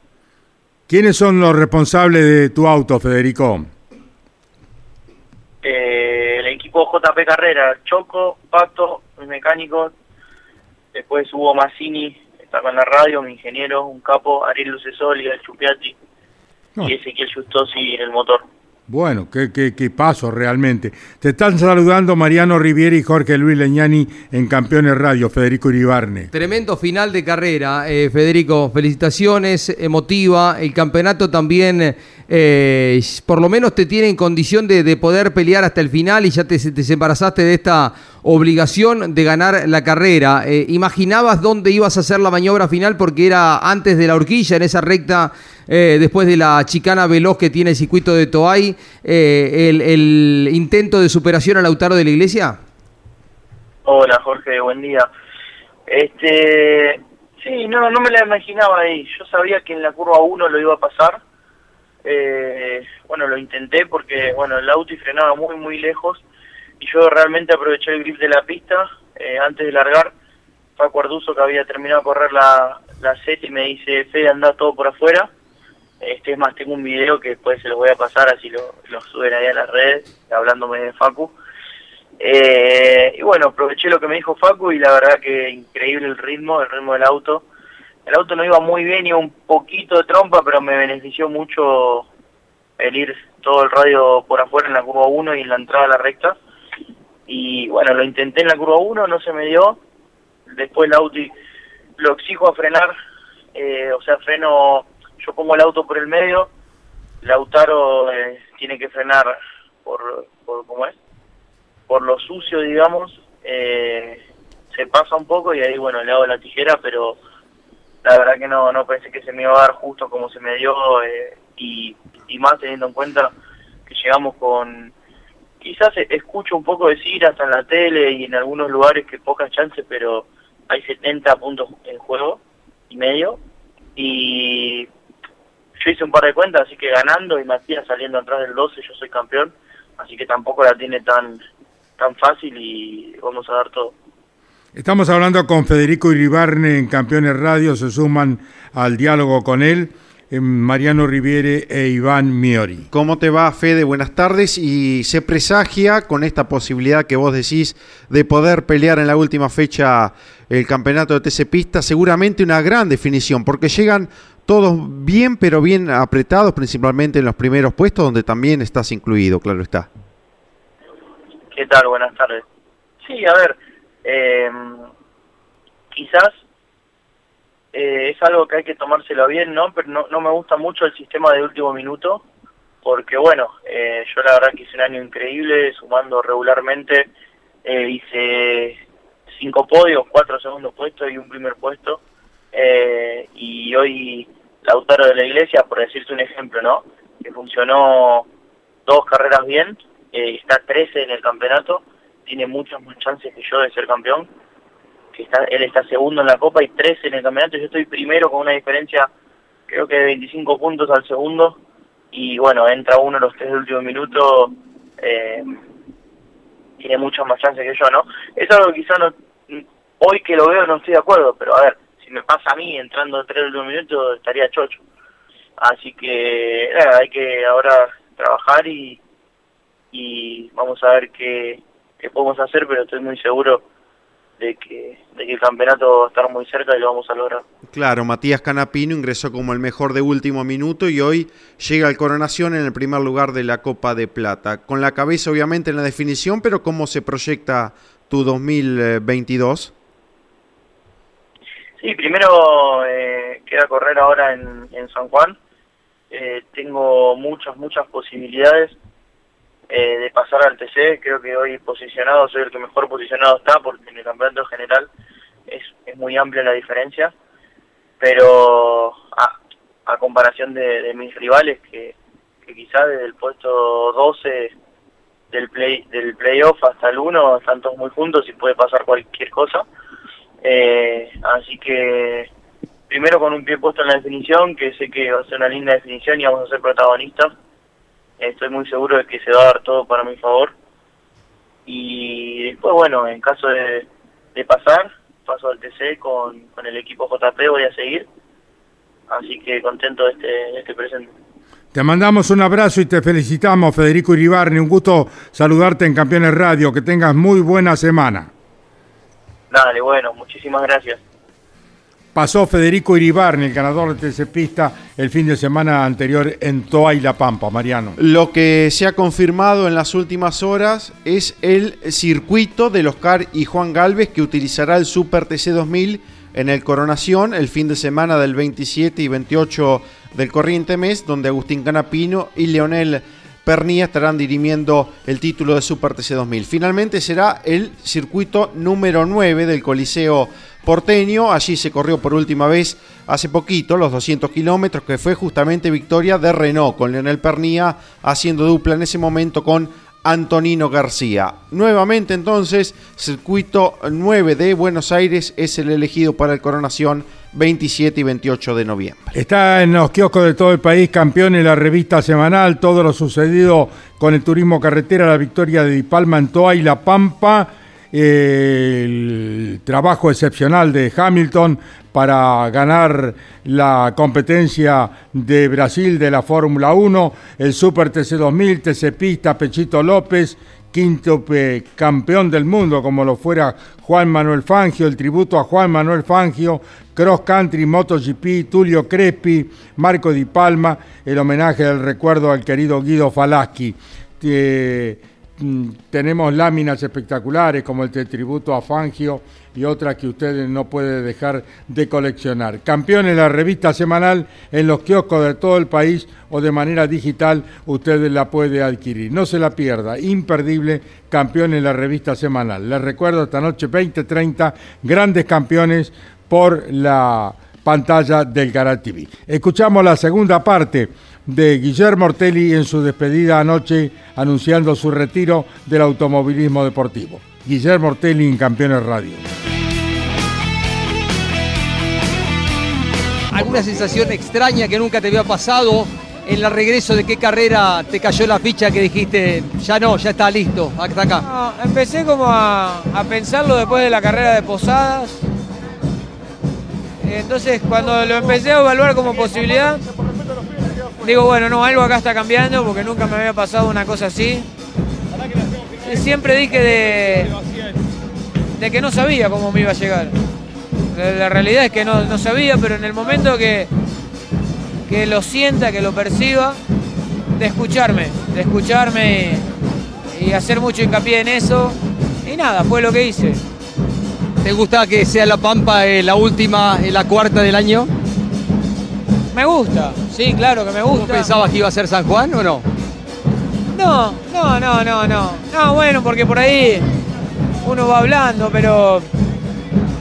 ¿Quiénes son los responsables de tu auto, Federico? Equipo JP Carrera, Choco, Pato, el mecánico, después hubo Massini está con la radio, mi ingeniero, un capo, Ariel Lucesol y el Chupiati No. y Ezequiel Justosi en el motor. Bueno, qué, qué, qué paso realmente. Te están saludando Mariano Riviera y Jorge Luis Leñani en Campeones Radio, Federico Iribarne. Tremendo final de carrera, eh, Federico. Felicitaciones, emotiva. El campeonato también, eh, por lo menos te tiene en condición de, de poder pelear hasta el final y ya te, te desembarazaste de esta obligación de ganar la carrera. Eh, ¿Imaginabas dónde ibas a hacer la maniobra final? Porque era antes de la horquilla, en esa recta, eh, después de la chicana veloz que tiene el circuito de Toay, eh, el, intento de superación a Lautaro de la Iglesia. Hola Jorge, buen día. Este, sí, no, no me la imaginaba ahí. Yo sabía que en la curva 1 lo iba a pasar. Eh, bueno, lo intenté porque, bueno, el auto y frenaba muy, muy lejos. Y yo realmente aproveché el grip de la pista eh, antes de largar. Paco Arduzo, que había terminado de correr la, la set y me dice, Fede, anda todo por afuera. Este es más, tengo un video que después se los voy a pasar, así lo, lo suben ahí a las redes, hablándome de Facu. Eh, y bueno, aproveché lo que me dijo Facu y la verdad que increíble el ritmo, el ritmo del auto. El auto no iba muy bien, iba un poquito de trompa, pero me benefició mucho el ir todo el radio por afuera en la curva 1 y en la entrada a la recta. Y bueno, lo intenté en la curva 1, no se me dio. Después el y lo exijo a frenar, eh, o sea, freno, yo pongo el auto por el medio, Lautaro eh, tiene que frenar por, por, ¿cómo es? por lo sucio, digamos, eh, se pasa un poco y ahí, bueno, le hago la tijera, pero la verdad que no, no pensé que se me iba a dar justo como se me dio eh, y, y más teniendo en cuenta que llegamos con... Quizás escucho un poco decir hasta en la tele y en algunos lugares que pocas chances, pero hay 70 puntos en juego y medio. Y yo hice un par de cuentas, así que ganando y Matías saliendo atrás del 12, yo soy campeón. Así que tampoco la tiene tan tan fácil y vamos a dar todo. Estamos hablando con Federico Iribarne en Campeones Radio, se suman al diálogo con él eh, Mariano Riviere e Iván Miori. ¿Cómo te va, Fede? Buenas tardes. Y se presagia con esta posibilidad que vos decís de poder pelear en la última fecha el campeonato de TC Pista, seguramente una gran definición, porque llegan todos bien, pero bien apretados, principalmente en los primeros puestos, donde también estás incluido, claro está. ¿Qué tal? Buenas tardes. Sí, a ver, eh, quizás eh, es algo que hay que tomárselo bien, ¿no? Pero no, no me gusta mucho el sistema de último minuto, porque bueno, eh, yo la verdad que hice un año increíble, sumando regularmente, eh, hice cinco podios, cuatro segundos puestos y un primer puesto, eh, y hoy Lautaro de la Iglesia, por decirte un ejemplo, ¿no? Que funcionó dos carreras bien, eh, está 13 en el campeonato, tiene muchas más chances que yo de ser campeón, que está, él está segundo en la Copa y 13 en el campeonato, yo estoy primero con una diferencia creo que de 25 puntos al segundo, y bueno, entra uno en los tres últimos minutos, eh, tiene muchas más chances que yo, ¿no? Es algo quizá no, hoy que lo veo no estoy de acuerdo, pero a ver, me pasa a mí entrando tres últimos minutos estaría chocho. Así que hay que ahora trabajar y, y vamos a ver qué, qué podemos hacer, pero estoy muy seguro de que, de que el campeonato va a estar muy cerca y lo vamos a lograr. Claro, Matías Canapino ingresó como el mejor de último minuto y hoy llega al Coronación en el primer lugar de la Copa de Plata. Con la cabeza obviamente en la definición, pero ¿cómo se proyecta tu 2022? Sí, primero eh, queda correr ahora en, San Juan. Eh, tengo muchas, muchas posibilidades eh, de pasar al TC. Creo que hoy posicionado soy el que mejor posicionado está porque en el campeonato general es, es muy amplia la diferencia. Pero a, comparación de, mis rivales que, que quizás desde el puesto 12 del play del playoff hasta el 1 están todos muy juntos y puede pasar cualquier cosa. Eh, así que primero con un pie puesto en la definición, que sé que va a ser una linda definición y vamos a ser protagonistas. Estoy muy seguro de que se va a dar todo para mi favor. Y después, bueno, en caso de, pasar, paso al TC con, con el equipo JP, voy a seguir. Así que contento de este, de este presente. Te mandamos un abrazo y te felicitamos, Federico Iribarne. Un gusto saludarte en Campeones Radio. Que tengas muy buena semana. Dale, bueno, muchísimas gracias. pasó Federico Iribarne, el ganador de TC Pista, el fin de semana anterior en Toa y La Pampa, Mariano. Lo que se ha confirmado en las últimas horas es el circuito del Oscar y Juan Galvez que utilizará el Super TC 2000 en el Coronación el fin de semana del 27 y 28 del corriente mes, donde Agustín Canapino y Leonel Pernía estarán dirimiendo el título de Super TC 2000. Finalmente será el circuito número 9 del Coliseo porteño. Allí se corrió por última vez hace poquito los 200 kilómetros, que fue justamente victoria de Renault, con Leonel Pernía haciendo dupla en ese momento con Antonino García. Nuevamente entonces, circuito 9 de Buenos Aires es el elegido para el Coronación 27 y 28 de noviembre. Está en los kioscos de todo el país, campeón en la revista semanal, todo lo sucedido con el turismo carretera, la victoria de Di Palma en Toa y La Pampa, el trabajo excepcional de Hamilton para ganar la competencia de Brasil de la Fórmula 1, el Super TC2000, TC Pista, Pechito López, quinto campeón del mundo, como lo fuera Juan Manuel Fangio, el tributo a Juan Manuel Fangio, Cross Country, MotoGP, Tulio Crespi, Marco Di Palma, el homenaje del recuerdo al querido Guido Falaschi. Mm, tenemos láminas espectaculares como el tributo a Fangio y otras que ustedes no pueden dejar de coleccionar. Campeón en la revista semanal en los kioscos de todo el país o de manera digital ustedes la pueden adquirir. No se la pierda, imperdible campeón en la revista semanal. Les recuerdo esta noche 2030 grandes campeones por la pantalla del Garage TV. Escuchamos la segunda parte de Guillermo Ortelli en su despedida anoche anunciando su retiro del automovilismo deportivo. Guillermo Ortelli en Campeones Radio. ¿Alguna sensación extraña que nunca te había pasado en el regreso de qué carrera te cayó la ficha que dijiste, ya no, ya está listo, hasta acá? empecé como a, a pensarlo después de la carrera de Posadas. Entonces cuando lo empecé a evaluar como posibilidad, digo, bueno, no, algo acá está cambiando porque nunca me había pasado una cosa así. Siempre dije de, de que no sabía cómo me iba a llegar. La, realidad es que no, sabía, pero en el momento que, que lo sienta, que lo perciba, de escucharme, de escucharme y, hacer mucho hincapié en eso. Y nada, fue lo que hice. ¿Te gusta que sea La Pampa eh, la última, eh, la cuarta del año? Me gusta, sí, claro que me gusta. pensabas que iba a ser San Juan o no? No, no, no, no, no. No, bueno, porque por ahí uno va hablando, pero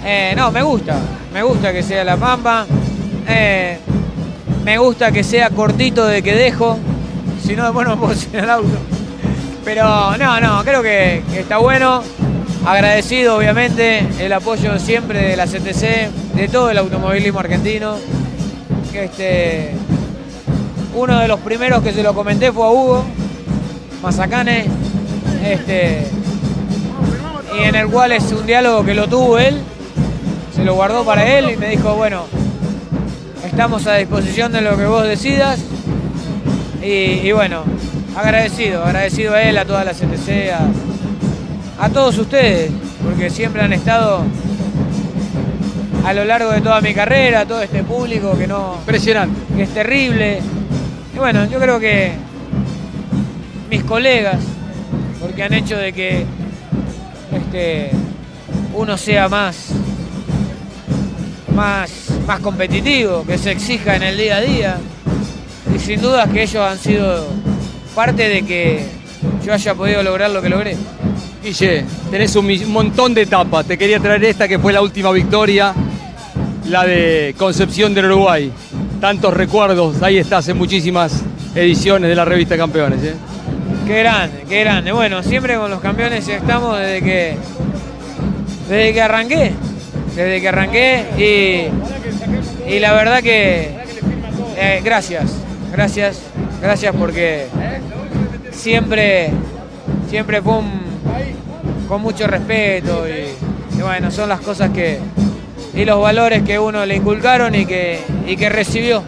eh, no, me gusta. Me gusta que sea La Pampa. Eh, me gusta que sea cortito de que dejo. Si no, después no puedo el auto. Pero no, no, creo que, que está bueno. Agradecido, obviamente, el apoyo siempre de la CTC, de todo el automovilismo argentino este, uno de los primeros que se lo comenté fue a Hugo Mazacane, este, y en el cual es un diálogo que lo tuvo él, se lo guardó para él y me dijo, bueno, estamos a disposición de lo que vos decidas. Y, bueno, agradecido, agradecido a él, a toda la CTC, a todos ustedes, porque siempre han estado a lo largo de toda mi carrera, todo este público que no. Impresionante. Que es terrible. Y bueno, yo creo que mis colegas, porque han hecho de que este, uno sea más, más, más competitivo, que se exija en el día a día. Y sin duda que ellos han sido parte de que yo haya podido lograr lo que logré. Guille, tenés un montón de etapas. Te quería traer esta que fue la última victoria la de Concepción del Uruguay. Tantos recuerdos, ahí estás en muchísimas ediciones de la revista Campeones. ¿eh? Qué grande, qué grande. Bueno, siempre con los campeones estamos desde que, desde que arranqué. Desde que arranqué y, y la verdad que eh, gracias, gracias, gracias porque siempre, siempre fue con mucho respeto y bueno, son las cosas que, y los valores que uno le inculcaron y que, y que recibió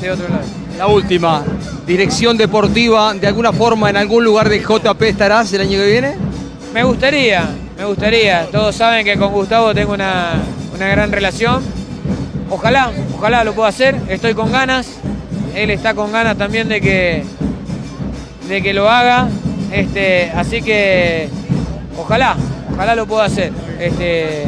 de otro lado. La última, dirección deportiva, ¿de alguna forma en algún lugar de JP estarás el año que viene? Me gustaría, me gustaría. Todos saben que con Gustavo tengo una, gran relación ojalá, ojalá lo pueda hacer, estoy con ganas, él está con ganas también de que, de que lo haga, este, así que ojalá, ojalá lo pueda hacer. Este,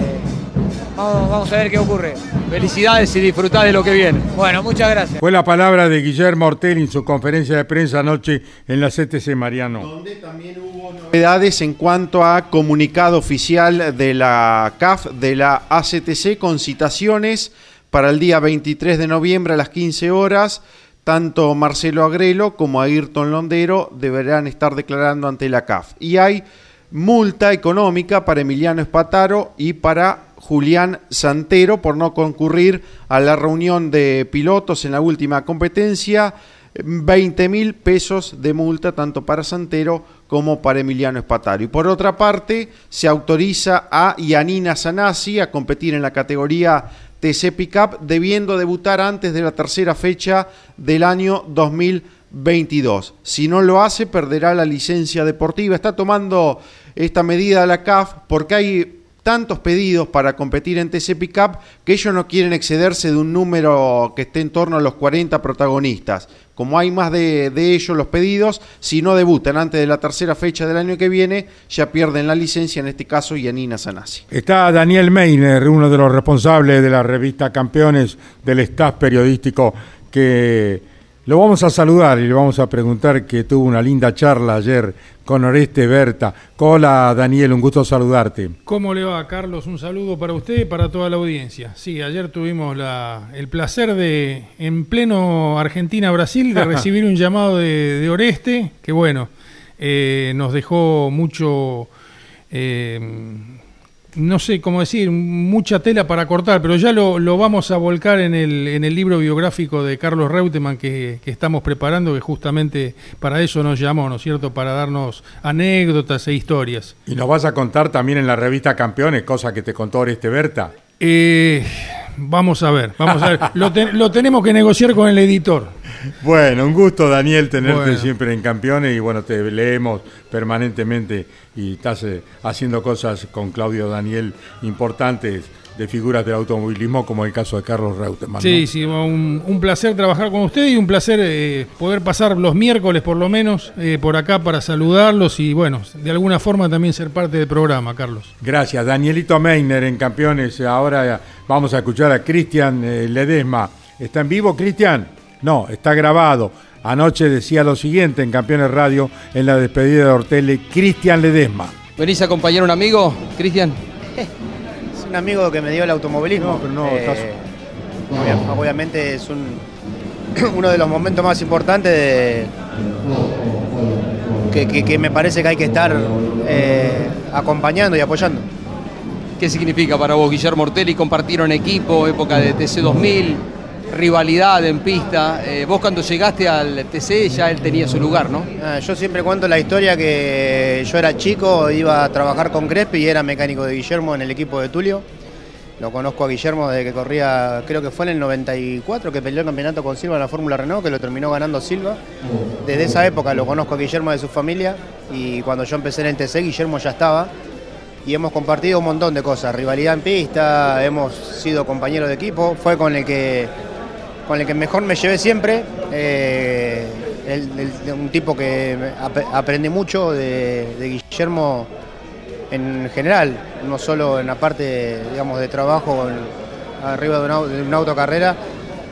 vamos, vamos a ver qué ocurre. Felicidades y disfrutá de lo que viene. Bueno, muchas gracias. Fue la palabra de Guillermo Ortelli en su conferencia de prensa anoche en la CTC Mariano. Novedades en cuanto a comunicado oficial de la CAF, de la ACTC, con citaciones para el día 23 de noviembre a las 15 horas. Tanto Marcelo Agrelo como Ayrton Londero deberán estar declarando ante la CAF. Y hay multa económica para Emiliano Espataro y para Julián Santero por no concurrir a la reunión de pilotos en la última competencia. 20 mil pesos de multa tanto para Santero como para Emiliano Espataro. Y por otra parte, se autoriza a Yanina Sanasi a competir en la categoría TC Pickup, debiendo debutar antes de la tercera fecha del año 2022. Si no lo hace, perderá la licencia deportiva. Está tomando esta medida la CAF porque hay tantos pedidos para competir en TC Pickup que ellos no quieren excederse de un número que esté en torno a los 40 protagonistas. Como hay más de, de, ellos los pedidos, si no debutan antes de la tercera fecha del año que viene, ya pierden la licencia, en este caso Yanina Sanasi. Está Daniel Meiner, uno de los responsables de la revista Campeones del staff periodístico que lo vamos a saludar y le vamos a preguntar que tuvo una linda charla ayer con Oreste Berta. Hola Daniel, un gusto saludarte. ¿Cómo le va Carlos? Un saludo para usted y para toda la audiencia. Sí, ayer tuvimos la, el placer de, en pleno Argentina-Brasil, de recibir un llamado de, de Oreste, que bueno, eh, nos dejó mucho... Eh, no sé cómo decir, mucha tela para cortar, pero ya lo, lo vamos a volcar en el, en el, libro biográfico de Carlos Reutemann que, que, estamos preparando, que justamente para eso nos llamó, ¿no es cierto?, para darnos anécdotas e historias. Y nos vas a contar también en la revista Campeones, cosa que te contó Oreste Berta. Eh, vamos a ver, vamos a ver. lo, te, lo, tenemos que negociar con el editor. Bueno, un gusto, Daniel, tenerte bueno. siempre en Campeones y bueno, te leemos permanentemente y estás eh, haciendo cosas con Claudio Daniel importantes de figuras del automovilismo, como el caso de Carlos Reutemann. Sí, ¿no? sí, un, un, placer trabajar con usted y un placer eh, poder pasar los miércoles por lo menos eh, por acá para saludarlos y bueno, de alguna forma también ser parte del programa, Carlos. Gracias. Danielito Meiner en Campeones. Ahora vamos a escuchar a Cristian Ledesma. ¿Está en vivo, Cristian? No, está grabado. Anoche decía lo siguiente en Campeones Radio en la despedida de Ortelli, Cristian Ledesma. ¿Venís a acompañar a un amigo, Cristian? Es un amigo que me dio el automovilismo. No, pero no, eh, estás... Obviamente es un, uno de los momentos más importantes de, que, que, que, me parece que hay que estar eh, acompañando y apoyando. ¿Qué significa para vos, Guillermo Ortelli? Compartieron equipo, época de TC 2000, rivalidad en pista. Eh, vos cuando llegaste al TC ya él tenía su lugar, ¿no? Ah, yo siempre cuento la historia que yo era chico, iba a trabajar con Crespi y era mecánico de Guillermo en el equipo de Tulio. Lo conozco a Guillermo desde que corría, creo que fue en el 94 que peleó el campeonato con Silva en la Fórmula Renault, que lo terminó ganando Silva. Desde esa época lo conozco a Guillermo de su familia y cuando yo empecé en el TC, Guillermo ya estaba y hemos compartido un montón de cosas, rivalidad en pista, hemos sido compañeros de equipo, fue con el que, con el que mejor me llevé siempre, eh, el, un tipo que ap aprendí mucho de, Guillermo en general, no solo en la parte digamos, de trabajo arriba de una, de autocarrera,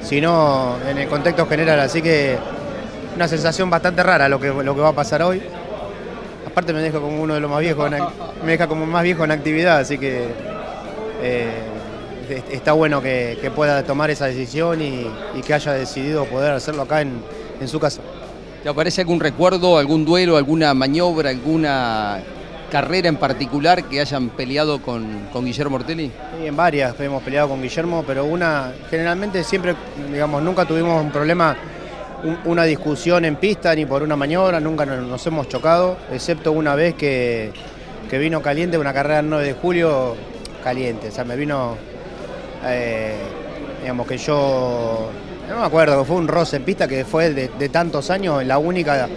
sino en el contexto general, así que una sensación bastante rara lo que, lo que va a pasar hoy. Aparte me deja como uno de los más viejos, me deja como más viejo en actividad, así que eh, está bueno que, que, pueda tomar esa decisión y, y, que haya decidido poder hacerlo acá en, en, su casa. ¿Te aparece algún recuerdo, algún duelo, alguna maniobra, alguna carrera en particular que hayan peleado con, con Guillermo Ortelli? Sí, en varias hemos peleado con Guillermo, pero una, generalmente siempre, digamos, nunca tuvimos un problema una discusión en pista ni por una maniobra, nunca nos hemos chocado, excepto una vez que, que vino caliente, una carrera el 9 de julio caliente, o sea, me vino, eh, digamos que yo, no me acuerdo, fue un roce en pista que fue de, tantos años, la única,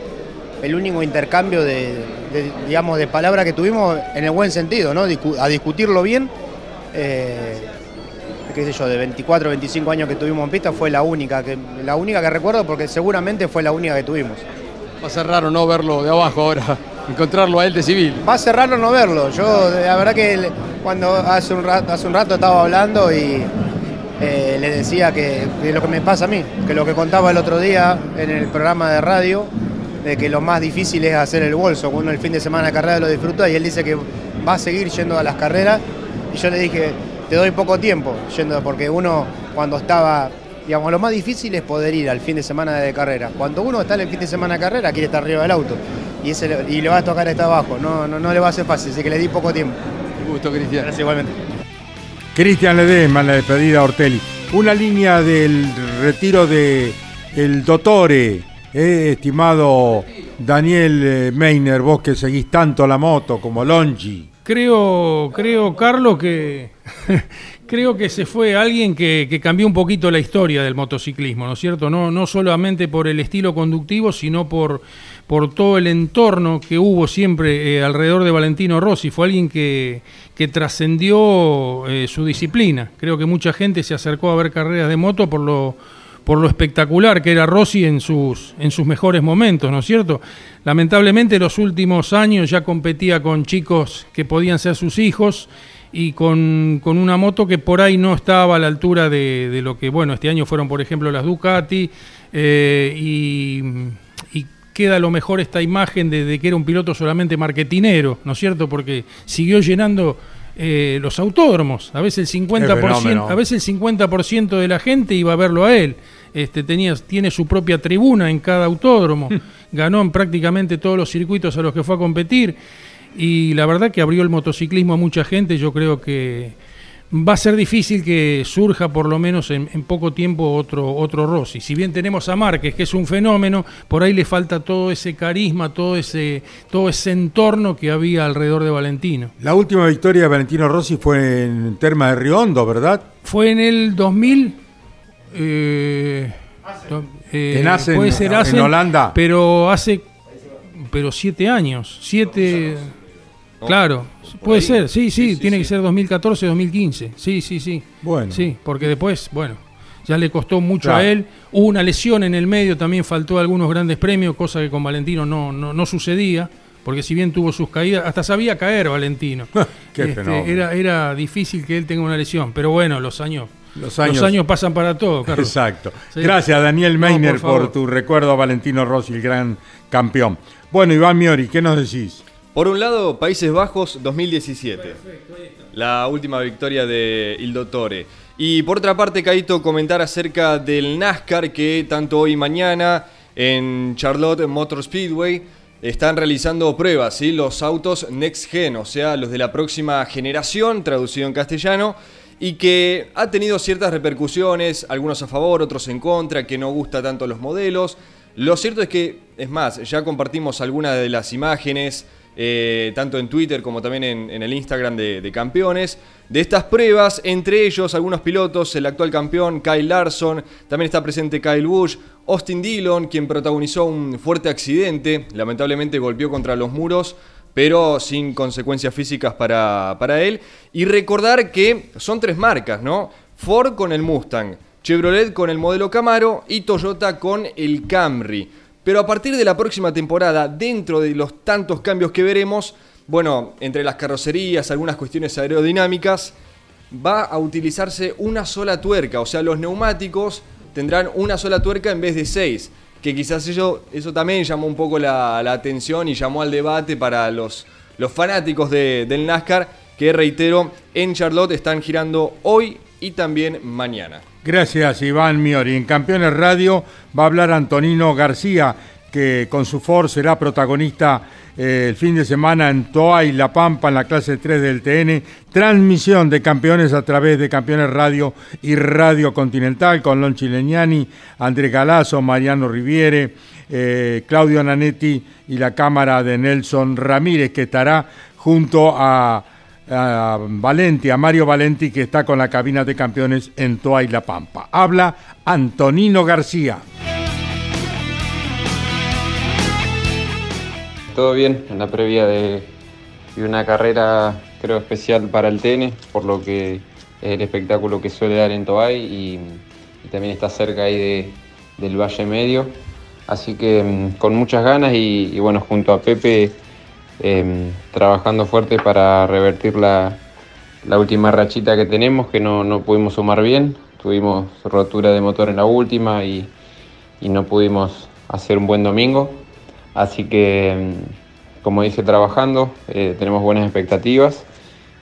el único intercambio de, de, digamos, de palabras que tuvimos en el buen sentido, ¿no? a discutirlo bien. Eh, qué sé yo, de 24, 25 años que tuvimos en pista, fue la única que, la única que recuerdo porque seguramente fue la única que tuvimos. Va a ser raro no verlo de abajo ahora, encontrarlo a él de civil. Va a ser raro no verlo. Yo, la verdad que cuando hace un rato, hace un rato estaba hablando y eh, le decía que, que lo que me pasa a mí, que lo que contaba el otro día en el programa de radio, de que lo más difícil es hacer el bolso, uno el fin de semana de carrera lo disfruta y él dice que va a seguir yendo a las carreras y yo le dije, te doy poco tiempo yendo, porque uno cuando estaba, digamos, lo más difícil es poder ir al fin de semana de carrera. Cuando uno está en el fin de semana de carrera quiere estar arriba del auto y, ese, y le va a tocar estar abajo, no, no, no le va a ser fácil, así que le di poco tiempo. Un gusto, Cristian. Gracias igualmente. Cristian Ledesma, la despedida a Ortelli. Una línea del retiro de el Dottore, eh, estimado Daniel eh, Meiner, vos que seguís tanto la moto como Longi. Creo, creo, Carlos, que creo que se fue alguien que, que, cambió un poquito la historia del motociclismo, ¿no es cierto? No, no solamente por el estilo conductivo, sino por, por todo el entorno que hubo siempre eh, alrededor de Valentino Rossi. Fue alguien que, que trascendió eh, su disciplina. Creo que mucha gente se acercó a ver carreras de moto por lo por lo espectacular que era Rossi en sus, en sus mejores momentos, ¿no es cierto? Lamentablemente los últimos años ya competía con chicos que podían ser sus hijos y con, con una moto que por ahí no estaba a la altura de, de, lo que, bueno, este año fueron por ejemplo las Ducati eh, y, y queda a lo mejor esta imagen de, de, que era un piloto solamente marketinero, ¿no es cierto? Porque siguió llenando eh, los autódromos. A veces el 50%, a veces el 50% de la gente iba a verlo a él. Este, tenía, tiene su propia tribuna en cada autódromo. Ganó en prácticamente todos los circuitos a los que fue a competir. Y la verdad que abrió el motociclismo a mucha gente. Yo creo que va a ser difícil que surja por lo menos en, en, poco tiempo otro, otro Rossi. Si bien tenemos a Márquez, que es un fenómeno, por ahí le falta todo ese carisma, todo ese, todo ese entorno que había alrededor de Valentino. La última victoria de Valentino Rossi fue en Terma de Riondo, ¿verdad? Fue en el 2000. Eh, eh, en Asen, puede ser Asen, en Holanda. Pero hace pero siete años. Siete. Claro, puede ser, sí, sí, sí tiene sí. que ser 2014, 2015. Sí, sí, sí. Bueno. Sí, porque después, bueno, ya le costó mucho claro. a él. Hubo una lesión en el medio, también faltó algunos grandes premios, cosa que con Valentino no, no, no sucedía, porque si bien tuvo sus caídas, hasta sabía caer Valentino. Qué este, era, era difícil que él tenga una lesión, pero bueno, los años los años, los años pasan para todo, Carlos. Exacto. Sí. Gracias, Daniel Meiner, no, por, por, tu recuerdo a Valentino Rossi, el gran campeón. Bueno, Iván Miori, ¿qué nos decís? Por un lado, Países Bajos 2017. La última victoria de Il Dottore. Y por otra parte, Caito, comentar acerca del NASCAR que tanto hoy y mañana en Charlotte Motor Speedway están realizando pruebas, ¿sí? los autos Next Gen, o sea, los de la próxima generación, traducido en castellano, y que ha tenido ciertas repercusiones, algunos a favor, otros en contra, que no gusta tanto los modelos. Lo cierto es que, es más, ya compartimos algunas de las imágenes, eh, tanto en Twitter como también en, el Instagram de, de, campeones, de estas pruebas, entre ellos algunos pilotos, el actual campeón Kyle Larson, también está presente Kyle Busch, Austin Dillon, quien protagonizó un fuerte accidente, lamentablemente golpeó contra los muros, pero sin consecuencias físicas para, para él. Y recordar que son tres marcas, ¿no? Ford con el Mustang, Chevrolet con el modelo Camaro y Toyota con el Camry. Pero a partir de la próxima temporada, dentro de los tantos cambios que veremos, bueno, entre las carrocerías, algunas cuestiones aerodinámicas, va a utilizarse una sola tuerca, o sea, los neumáticos tendrán una sola tuerca en vez de seis que quizás eso, eso también llamó un poco la, atención y llamó al debate para los, los fanáticos de, del NASCAR, que reitero, en Charlotte están girando hoy y también mañana. Gracias, Iván Miori. En Campeones Radio va a hablar Antonino García, que con su Ford será protagonista eh, el fin de semana en Toa y La Pampa en la clase 3 del TN. Transmisión de campeones a través de Campeones Radio y Radio Continental con Lon Chileñani, Andrés Galazo, Mariano Riviere, eh, Claudio Nanetti y la cámara de Nelson Ramírez que estará junto a, a Valenti, a Mario Valenti que está con la cabina de campeones en Toa y La Pampa. Habla Antonino García. todo bien en la previa de, una carrera creo especial para el TN, por lo que es el espectáculo que suele dar en Toay y, también está cerca ahí de- del Valle Medio. Así que mm, con muchas ganas y bueno, junto a Pepe em, trabajando fuerte para revertir la, última rachita que tenemos, que no, no pudimos sumar bien. Tuvimos rotura de motor en la última y, no pudimos hacer un buen domingo. Así que, mm, como dice, trabajando, eh, tenemos buenas expectativas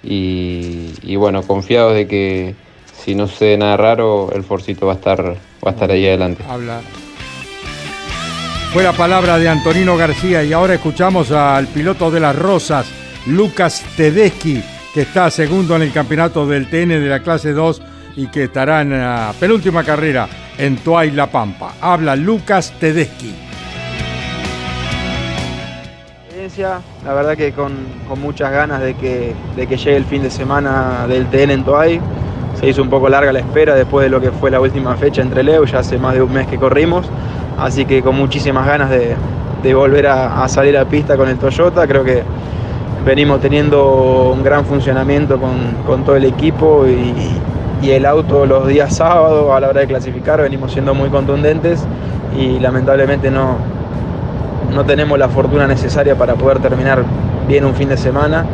y, y bueno, confiados de que si no sucede nada raro, el Forcito va a estar, va a estar ahí adelante. Habla. Fue la palabra de Antonino García y ahora escuchamos al piloto de las Rosas, Lucas Tedeschi, que está segundo en el campeonato del TN de la clase 2 y que estará en la penúltima carrera en Tuay La Pampa. Habla Lucas Tedeschi. la verdad que con, con muchas ganas de que, de que llegue el fin de semana del TN en Toay. Se hizo un poco larga la espera después de lo que fue la última fecha entre Leo, ya hace más de un mes que corrimos, así que con muchísimas ganas de, volver a, salir a pista con el Toyota, creo que venimos teniendo un gran funcionamiento con, todo el equipo y, y el auto los días sábados a la hora de clasificar. Venimos siendo muy contundentes y lamentablemente no, no tenemos la fortuna necesaria para poder terminar bien un fin de semana.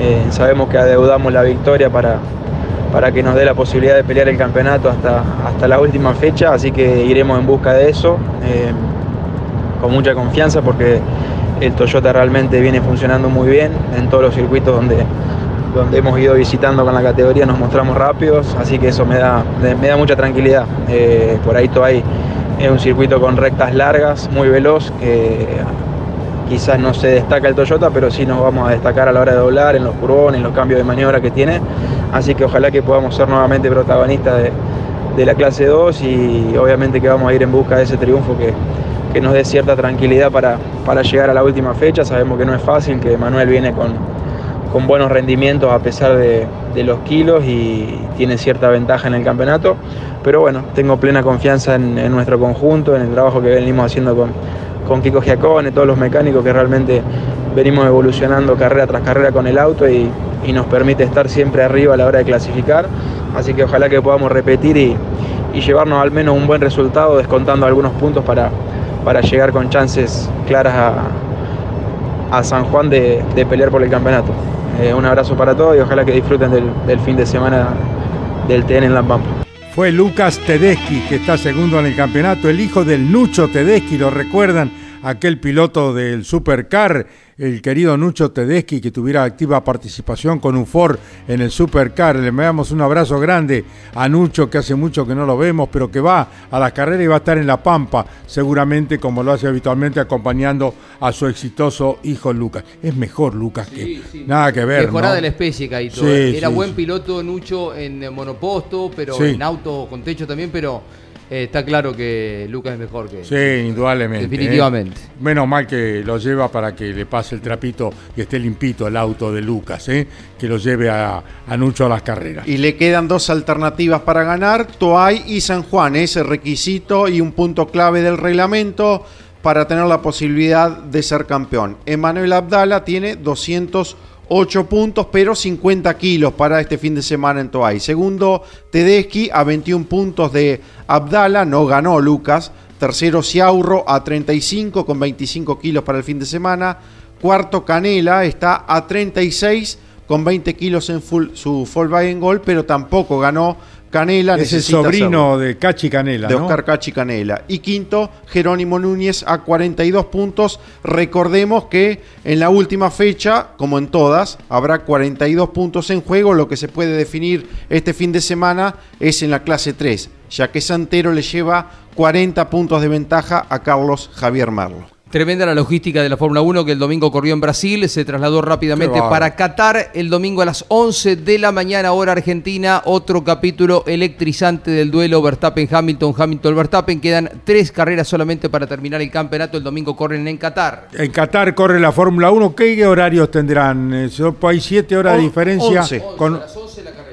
Eh, sabemos que adeudamos la victoria para, para que nos dé la posibilidad de pelear el campeonato hasta, hasta la última fecha, así que iremos en busca de eso eh, con mucha confianza porque el Toyota realmente viene funcionando muy bien en todos los circuitos donde, donde hemos ido visitando con la categoría, nos mostramos rápidos, así que eso me da, me da mucha tranquilidad. Eh, por ahí Toay es un circuito con rectas largas, muy veloz, que quizás no se destaca el Toyota, pero sí nos vamos a destacar a la hora de doblar, en los curvones, en los cambios de maniobra que tiene. Así que ojalá que podamos ser nuevamente protagonistas de, la clase 2 y obviamente que vamos a ir en busca de ese triunfo que, que nos dé cierta tranquilidad para, para llegar a la última fecha. Sabemos que no es fácil, que Manuel viene con, con buenos rendimientos a pesar de, de los kilos y tiene cierta ventaja en el campeonato. Pero bueno, tengo plena confianza en, en nuestro conjunto, en el trabajo que venimos haciendo con, con Kiko Giacone, todos los mecánicos que realmente venimos evolucionando carrera tras carrera con el auto y, y nos permite estar siempre arriba a la hora de clasificar. Así que ojalá que podamos repetir y, llevarnos al menos un buen resultado, descontando algunos puntos para, llegar con chances claras a, San Juan de, pelear por el campeonato. Eh, un abrazo para todos y ojalá que disfruten del, fin de semana del TN en La Pampa. Fue Lucas Tedeschi, que está segundo en el campeonato, el hijo del Nucho Tedeschi, lo recuerdan, aquel piloto del Supercar, el querido Nucho Tedeschi, que tuviera activa participación con un Ford en el Supercar. Le damos un abrazo grande a Nucho, que hace mucho que no lo vemos, pero que va a la carrera y va a estar en La Pampa, seguramente como lo hace habitualmente, acompañando a su exitoso hijo Lucas. Es mejor Lucas que nada que ver. Mejorada ¿no? de la especie, Caito. Sí, eh. Era buen piloto Nucho en monoposto, pero en auto con techo también, pero eh, está claro que Lucas es mejor que Sí, indudablemente. Definitivamente. ¿eh? Menos mal que lo lleva para que le pase el trapito y esté limpito el auto de Lucas, ¿eh? que lo lleve a, a Nucho a las carreras. Y le quedan dos alternativas para ganar, Toay y San Juan. Ese requisito y un punto clave del reglamento para tener la posibilidad de ser campeón. Emanuel Abdala tiene 208 puntos, pero 50 kilos para este fin de semana en Toay. Segundo, Tedeschi a 21 puntos de Abdala, no ganó Lucas. Tercero, Ciaurro a 35 con 25 kilos para el fin de semana. Cuarto, Canela está a 36 con 20 kilos en full- su Volkswagen Gol, pero tampoco ganó Canela. Es el sobrino de Cachi Canela, de ¿no? Oscar Cachi Canela. Y quinto, Jerónimo Núñez a 42 puntos. Recordemos que en la última fecha, como en todas, habrá 42 puntos en juego. Lo que se puede definir este fin de semana es en la clase 3, ya que Santero le lleva 40 puntos de ventaja a Carlos Javier Merlo. Tremenda la logística de la Fórmula 1 que el domingo corrió en Brasil, se trasladó rápidamente para Qatar el domingo a las 11 de la mañana hora argentina, otro capítulo electrizante del duelo Verstappen-Hamilton, Hamilton-Verstappen, quedan tres carreras solamente para terminar el campeonato, el domingo corren en Qatar. En Qatar corre la Fórmula 1. ¿Qué horarios tendrán? Eh, Hay siete horas de diferencia. 11. Con, 11 la carrera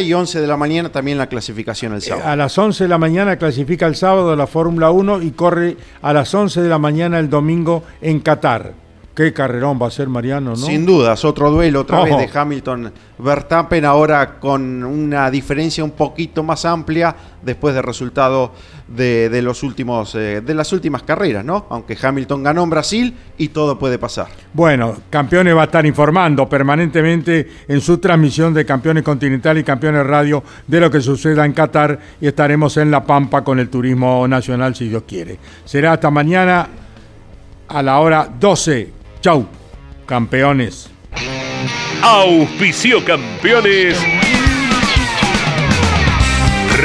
y 11 de la mañana también la clasificación el sábado. a las 11 de la mañana clasifica el sábado la Fórmula 1 y corre a las 11 de la mañana el domingo en Qatar. Qué carrerón va a ser Mariano, ¿no? Sin dudas, otro duelo otra Ojo. vez de Hamilton Verstappen, ahora con una diferencia un poquito más amplia después del resultado de, de los últimos, eh, de las últimas carreras, ¿no? Aunque Hamilton ganó en Brasil y todo puede pasar. Bueno, Campeones va a estar informando permanentemente en su transmisión de Campeones Continental y Campeones Radio de lo que suceda en Qatar y estaremos en La Pampa con el turismo nacional si Dios quiere. Será hasta mañana a la hora 12. Chau, campeones. Auspicio campeones.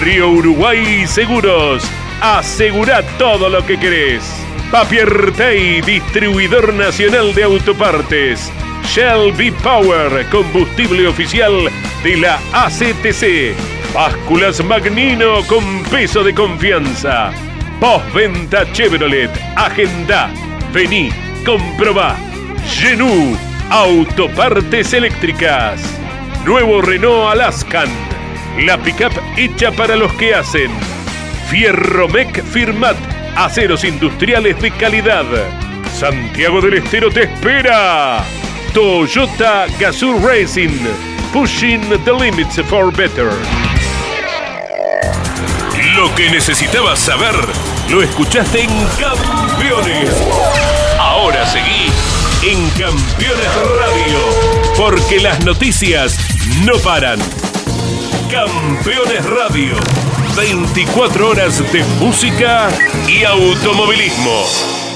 Río Uruguay Seguros. Asegura todo lo que querés. Papiertei, distribuidor nacional de autopartes. Shell V-Power, combustible oficial de la ACTC. Básculas Magnino con peso de confianza. Postventa Chevrolet. Agenda. Vení, comprobá. Genú, autopartes eléctricas. Nuevo Renault Alaskan. La pickup hecha para los que hacen. Fierromec Firmat. Aceros industriales de calidad. Santiago del Estero te espera. Toyota Gazoo Racing. Pushing the limits for better. Lo que necesitabas saber lo escuchaste en Campeones. Ahora seguí en Campeones Radio, porque las noticias no paran. Campeones Radio, 24 horas de música y automovilismo.